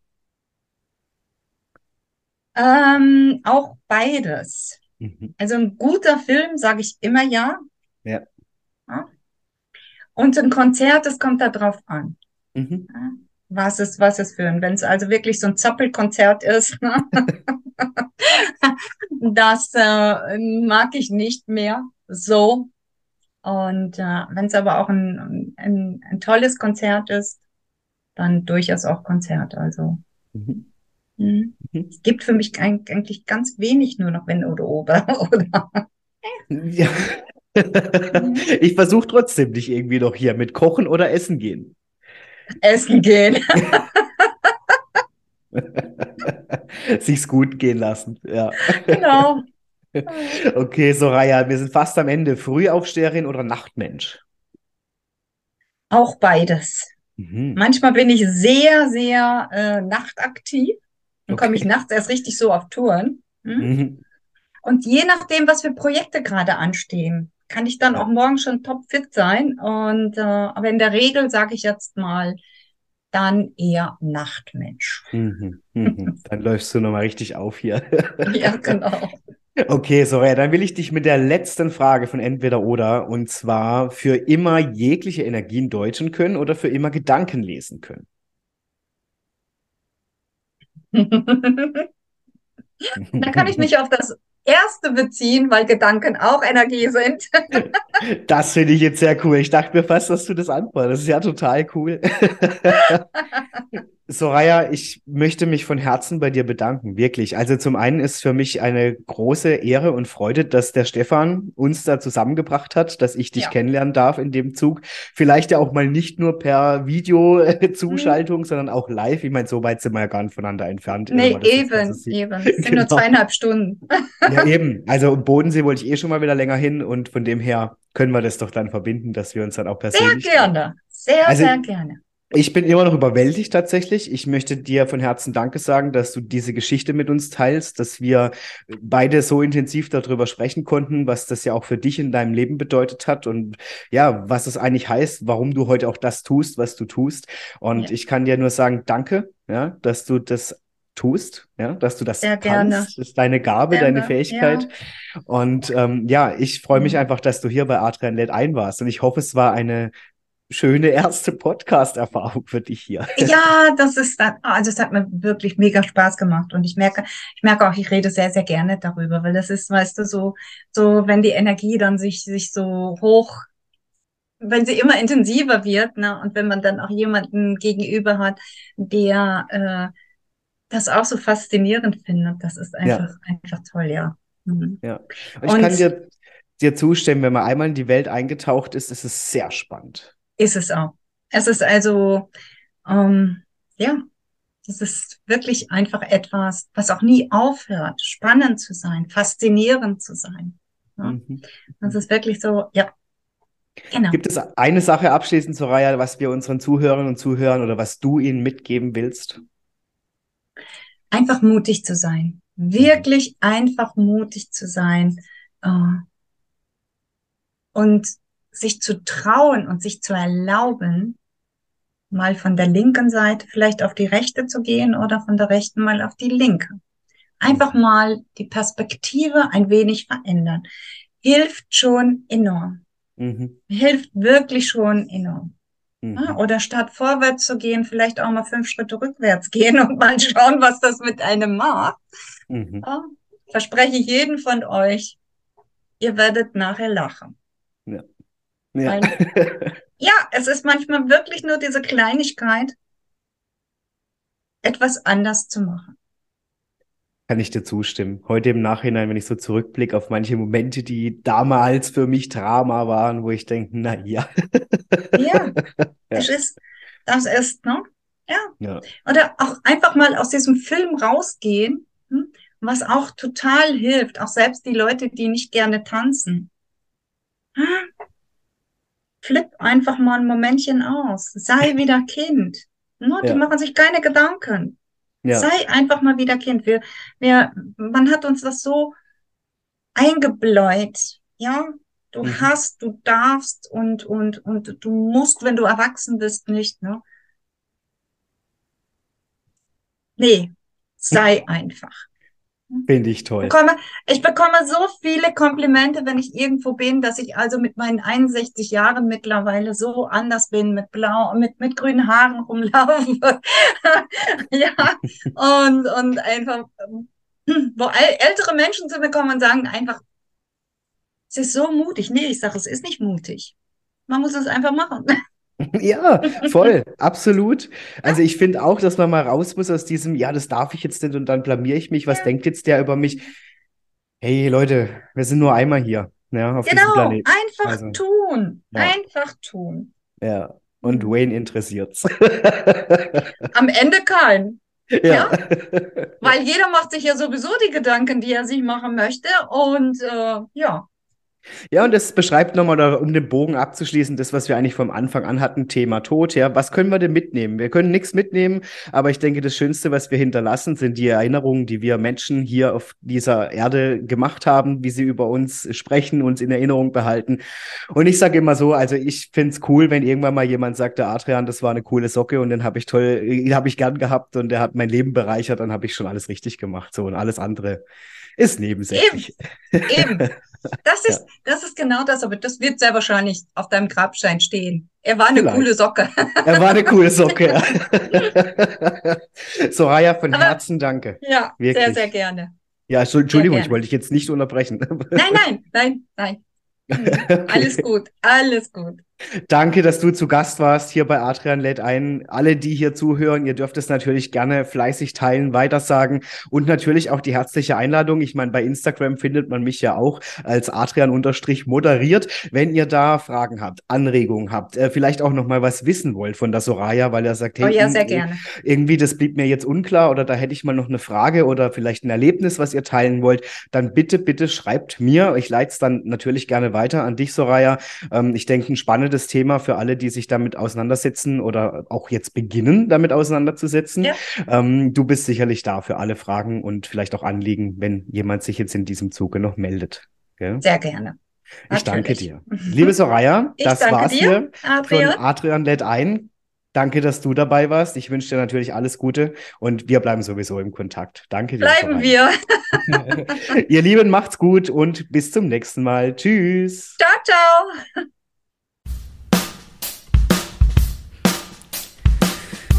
Ähm, auch beides. Mhm. Also ein guter Film, sage ich immer ja. Ja. Ja. Und ein Konzert, das kommt da drauf an. Mhm. Ja. Was ist, was ist für ein, wenn es also wirklich so ein Zappelkonzert ist, ne? das äh, mag ich nicht mehr so. Und äh, wenn es aber auch ein, ein, ein tolles Konzert ist, dann durchaus auch Konzert. Also Mhm. mhm. Mhm. es gibt für mich eig- eigentlich ganz wenig nur noch wenn oder oder oder. Ja. Ich versuche trotzdem dich irgendwie noch hier mit Kochen oder Essen gehen. Essen gehen. Sich's gut gehen lassen. Ja. Genau. Okay, Soraya, wir sind fast am Ende. Frühaufsteherin oder Nachtmensch? Auch beides. Mhm. Manchmal bin ich sehr, sehr äh, nachtaktiv. Dann komme ich Okay. nachts erst richtig so auf Touren. Hm? Mhm. Und je nachdem, was für Projekte gerade anstehen, kann ich dann Ja. auch morgen schon topfit sein. Und äh, aber in der Regel sage ich jetzt mal, dann eher Nachtmensch. Mhm. Mhm. Dann läufst du nochmal richtig auf hier. Ja, genau. Okay, Soraya, dann will ich dich mit der letzten Frage von Entweder oder und zwar für immer jegliche Energien deuten können oder für immer Gedanken lesen können. Da kann ich mich auf das erste beziehen, weil Gedanken auch Energie sind. Das finde ich jetzt sehr cool. Ich dachte mir fast, dass du das antwortest. Das ist ja total cool. Soraya, ich möchte mich von Herzen bei dir bedanken, wirklich. Also zum einen ist für mich eine große Ehre und Freude, dass der Stefan uns da zusammengebracht hat, dass ich dich Ja. kennenlernen darf in dem Zug. Vielleicht ja auch mal nicht nur per Videozuschaltung, sondern auch live. Ich meine, so weit sind wir ja gar nicht voneinander entfernt. Nee, eben, eben. Es sind Genau. nur zweieinhalb Stunden. Ja, eben. Also im Bodensee wollte ich eh schon mal wieder länger hin und von dem her können wir das doch dann verbinden, dass wir uns dann auch Sehr persönlich. gerne. Sehr, Also- sehr gerne. Ich bin immer noch überwältigt tatsächlich. Ich möchte dir von Herzen Danke sagen, dass du diese Geschichte mit uns teilst, dass wir beide so intensiv darüber sprechen konnten, was das ja auch für dich in deinem Leben bedeutet hat und ja, was es eigentlich heißt, warum du heute auch das tust, was du tust. Und Ja. ich kann dir nur sagen, danke, ja, dass du das tust, ja, dass du das Sehr kannst. gerne. Das ist deine Gabe, Gerne, deine Fähigkeit. Und ähm, ja, ich freue mich Mhm. einfach, dass du hier bei Adrian Led ein warst. Und ich hoffe, es war eine schöne erste Podcast-Erfahrung für dich hier. Ja, das ist dann, also es hat mir wirklich mega Spaß gemacht und ich merke, ich merke auch, ich rede sehr, sehr gerne darüber, weil das ist, weißt du, so, so, wenn die Energie dann sich, sich so hoch, wenn sie immer intensiver wird, ne, und wenn man dann auch jemanden gegenüber hat, der äh, das auch so faszinierend findet, das ist einfach, einfach toll, ja. Mhm. Ja. Und ich Und- kann dir, dir zustimmen, wenn man einmal in die Welt eingetaucht ist, ist es sehr spannend. Ist es auch. Es ist also, ähm, ja, es ist wirklich einfach etwas, was auch nie aufhört, spannend zu sein, faszinierend zu sein. Ja. Mhm. Das ist wirklich so, ja, genau. Gibt es eine Sache abschließend, Soraya, was wir unseren Zuhörern und Zuhörern oder was du ihnen mitgeben willst? Einfach mutig zu sein. Wirklich einfach mutig zu sein. Äh, und sich zu trauen und sich zu erlauben, mal von der linken Seite vielleicht auf die rechte zu gehen oder von der rechten mal auf die linke. Einfach mal die Perspektive ein wenig verändern. Hilft schon enorm. Mhm. Hilft wirklich schon enorm. Mhm. Oder statt vorwärts zu gehen, vielleicht auch mal fünf Schritte rückwärts gehen und mal schauen, was das mit einem macht. Mhm. Ja, verspreche ich jeden von euch, ihr werdet nachher lachen. Ja. Ja, es ist manchmal wirklich nur diese Kleinigkeit, etwas anders zu machen. Kann ich dir zustimmen. Heute im Nachhinein, wenn ich so zurückblicke auf manche Momente, die damals für mich Drama waren, wo ich denke, na ja. Ja, das ist, das ist, ne? Ja. ja. Oder auch einfach mal aus diesem Film rausgehen, hm? was auch total hilft, auch selbst die Leute, die nicht gerne tanzen. Hm? Flipp einfach mal ein Momentchen aus. Sei wieder Kind. Ne? Die ja. machen sich keine Gedanken. Ja. Sei einfach mal wieder Kind. Wir, wir, man hat uns das so eingebläut. Ja, du mhm. hast, du darfst und, und, und du musst, wenn du erwachsen bist, nicht, ne? Nee, sei einfach. Finde ich toll. Ich bekomme, ich bekomme so viele Komplimente, wenn ich irgendwo bin, dass ich also mit meinen 61 Jahren mittlerweile so anders bin, mit blau, mit, mit grünen Haaren rumlaufe. ja, und, und einfach, wo ältere Menschen zu mir kommen und sagen einfach, es ist so mutig. Nee, ich sage, es ist nicht mutig. Man muss es einfach machen. Ja, voll, absolut. Also ich finde auch, dass man mal raus muss aus diesem, ja, das darf ich jetzt nicht und dann blamier ich mich. Was denkt jetzt der über mich? Hey Leute, wir sind nur einmal hier, ja, auf genau, Planeten. Einfach also, tun, ja. einfach tun. Ja, und. Wayne interessiert's. Am Ende kein. Ja. ja. Weil jeder macht sich ja sowieso die Gedanken, die er sich machen möchte. Und äh, ja, ja, und das beschreibt nochmal, um den Bogen abzuschließen, das, was wir eigentlich vom Anfang an hatten, Thema Tod. Ja, was können wir denn mitnehmen? Wir können nichts mitnehmen, aber ich denke, das Schönste, was wir hinterlassen, sind die Erinnerungen, die wir Menschen hier auf dieser Erde gemacht haben, wie sie über uns sprechen, uns in Erinnerung behalten. Und ich sage immer so, also ich finde es cool, wenn irgendwann mal jemand sagt, der Adrian, das war eine coole Socke und den habe ich toll, habe ich gern gehabt und der hat mein Leben bereichert, dann habe ich schon alles richtig gemacht. So und alles andere ist nebensächlich. Eben. Eben. Das ist, ja. das ist genau das, aber das wird sehr wahrscheinlich auf deinem Grabstein stehen. Er war eine Vielleicht. coole Socke. Er war eine coole Socke. Ja. Soraya, von aber, Herzen danke. Ja, Wirklich. sehr, sehr gerne. Ja, Entschuldigung, ich wollte dich jetzt nicht unterbrechen. Nein, nein, nein, nein. Okay. Alles gut, alles gut. Danke, dass du zu Gast warst hier bei Adrian lädt ein. Alle, die hier zuhören, ihr dürft es natürlich gerne fleißig teilen, weitersagen und natürlich auch die herzliche Einladung. Ich meine, bei Instagram findet man mich ja auch als Adrian unterstrich moderiert. Wenn ihr da Fragen habt, Anregungen habt, äh, vielleicht auch noch mal was wissen wollt von der Soraya, weil er sagt, hey, oh ja, sehr gerne. irgendwie das blieb mir jetzt unklar oder da hätte ich mal noch eine Frage oder vielleicht ein Erlebnis, was ihr teilen wollt, dann bitte, bitte schreibt mir. Ich leite es dann natürlich gerne weiter an dich, Soraya. Ähm, ich denke, ein spannendes spannendes Thema für alle, die sich damit auseinandersetzen oder auch jetzt beginnen, damit auseinanderzusetzen. Ja. Ähm, du bist sicherlich da für alle Fragen und vielleicht auch Anliegen, wenn jemand sich jetzt in diesem Zuge noch meldet. Gell? Sehr gerne. Ich danke dir. Liebe Soraya, das war's dir, hier Adrian. von Adrian lädt ein. Danke, dass du dabei warst. Ich wünsche dir natürlich alles Gute und wir bleiben sowieso im Kontakt. Danke dir. Bleiben wir. Ihr Lieben, macht's gut und bis zum nächsten Mal. Tschüss. Ciao, ciao.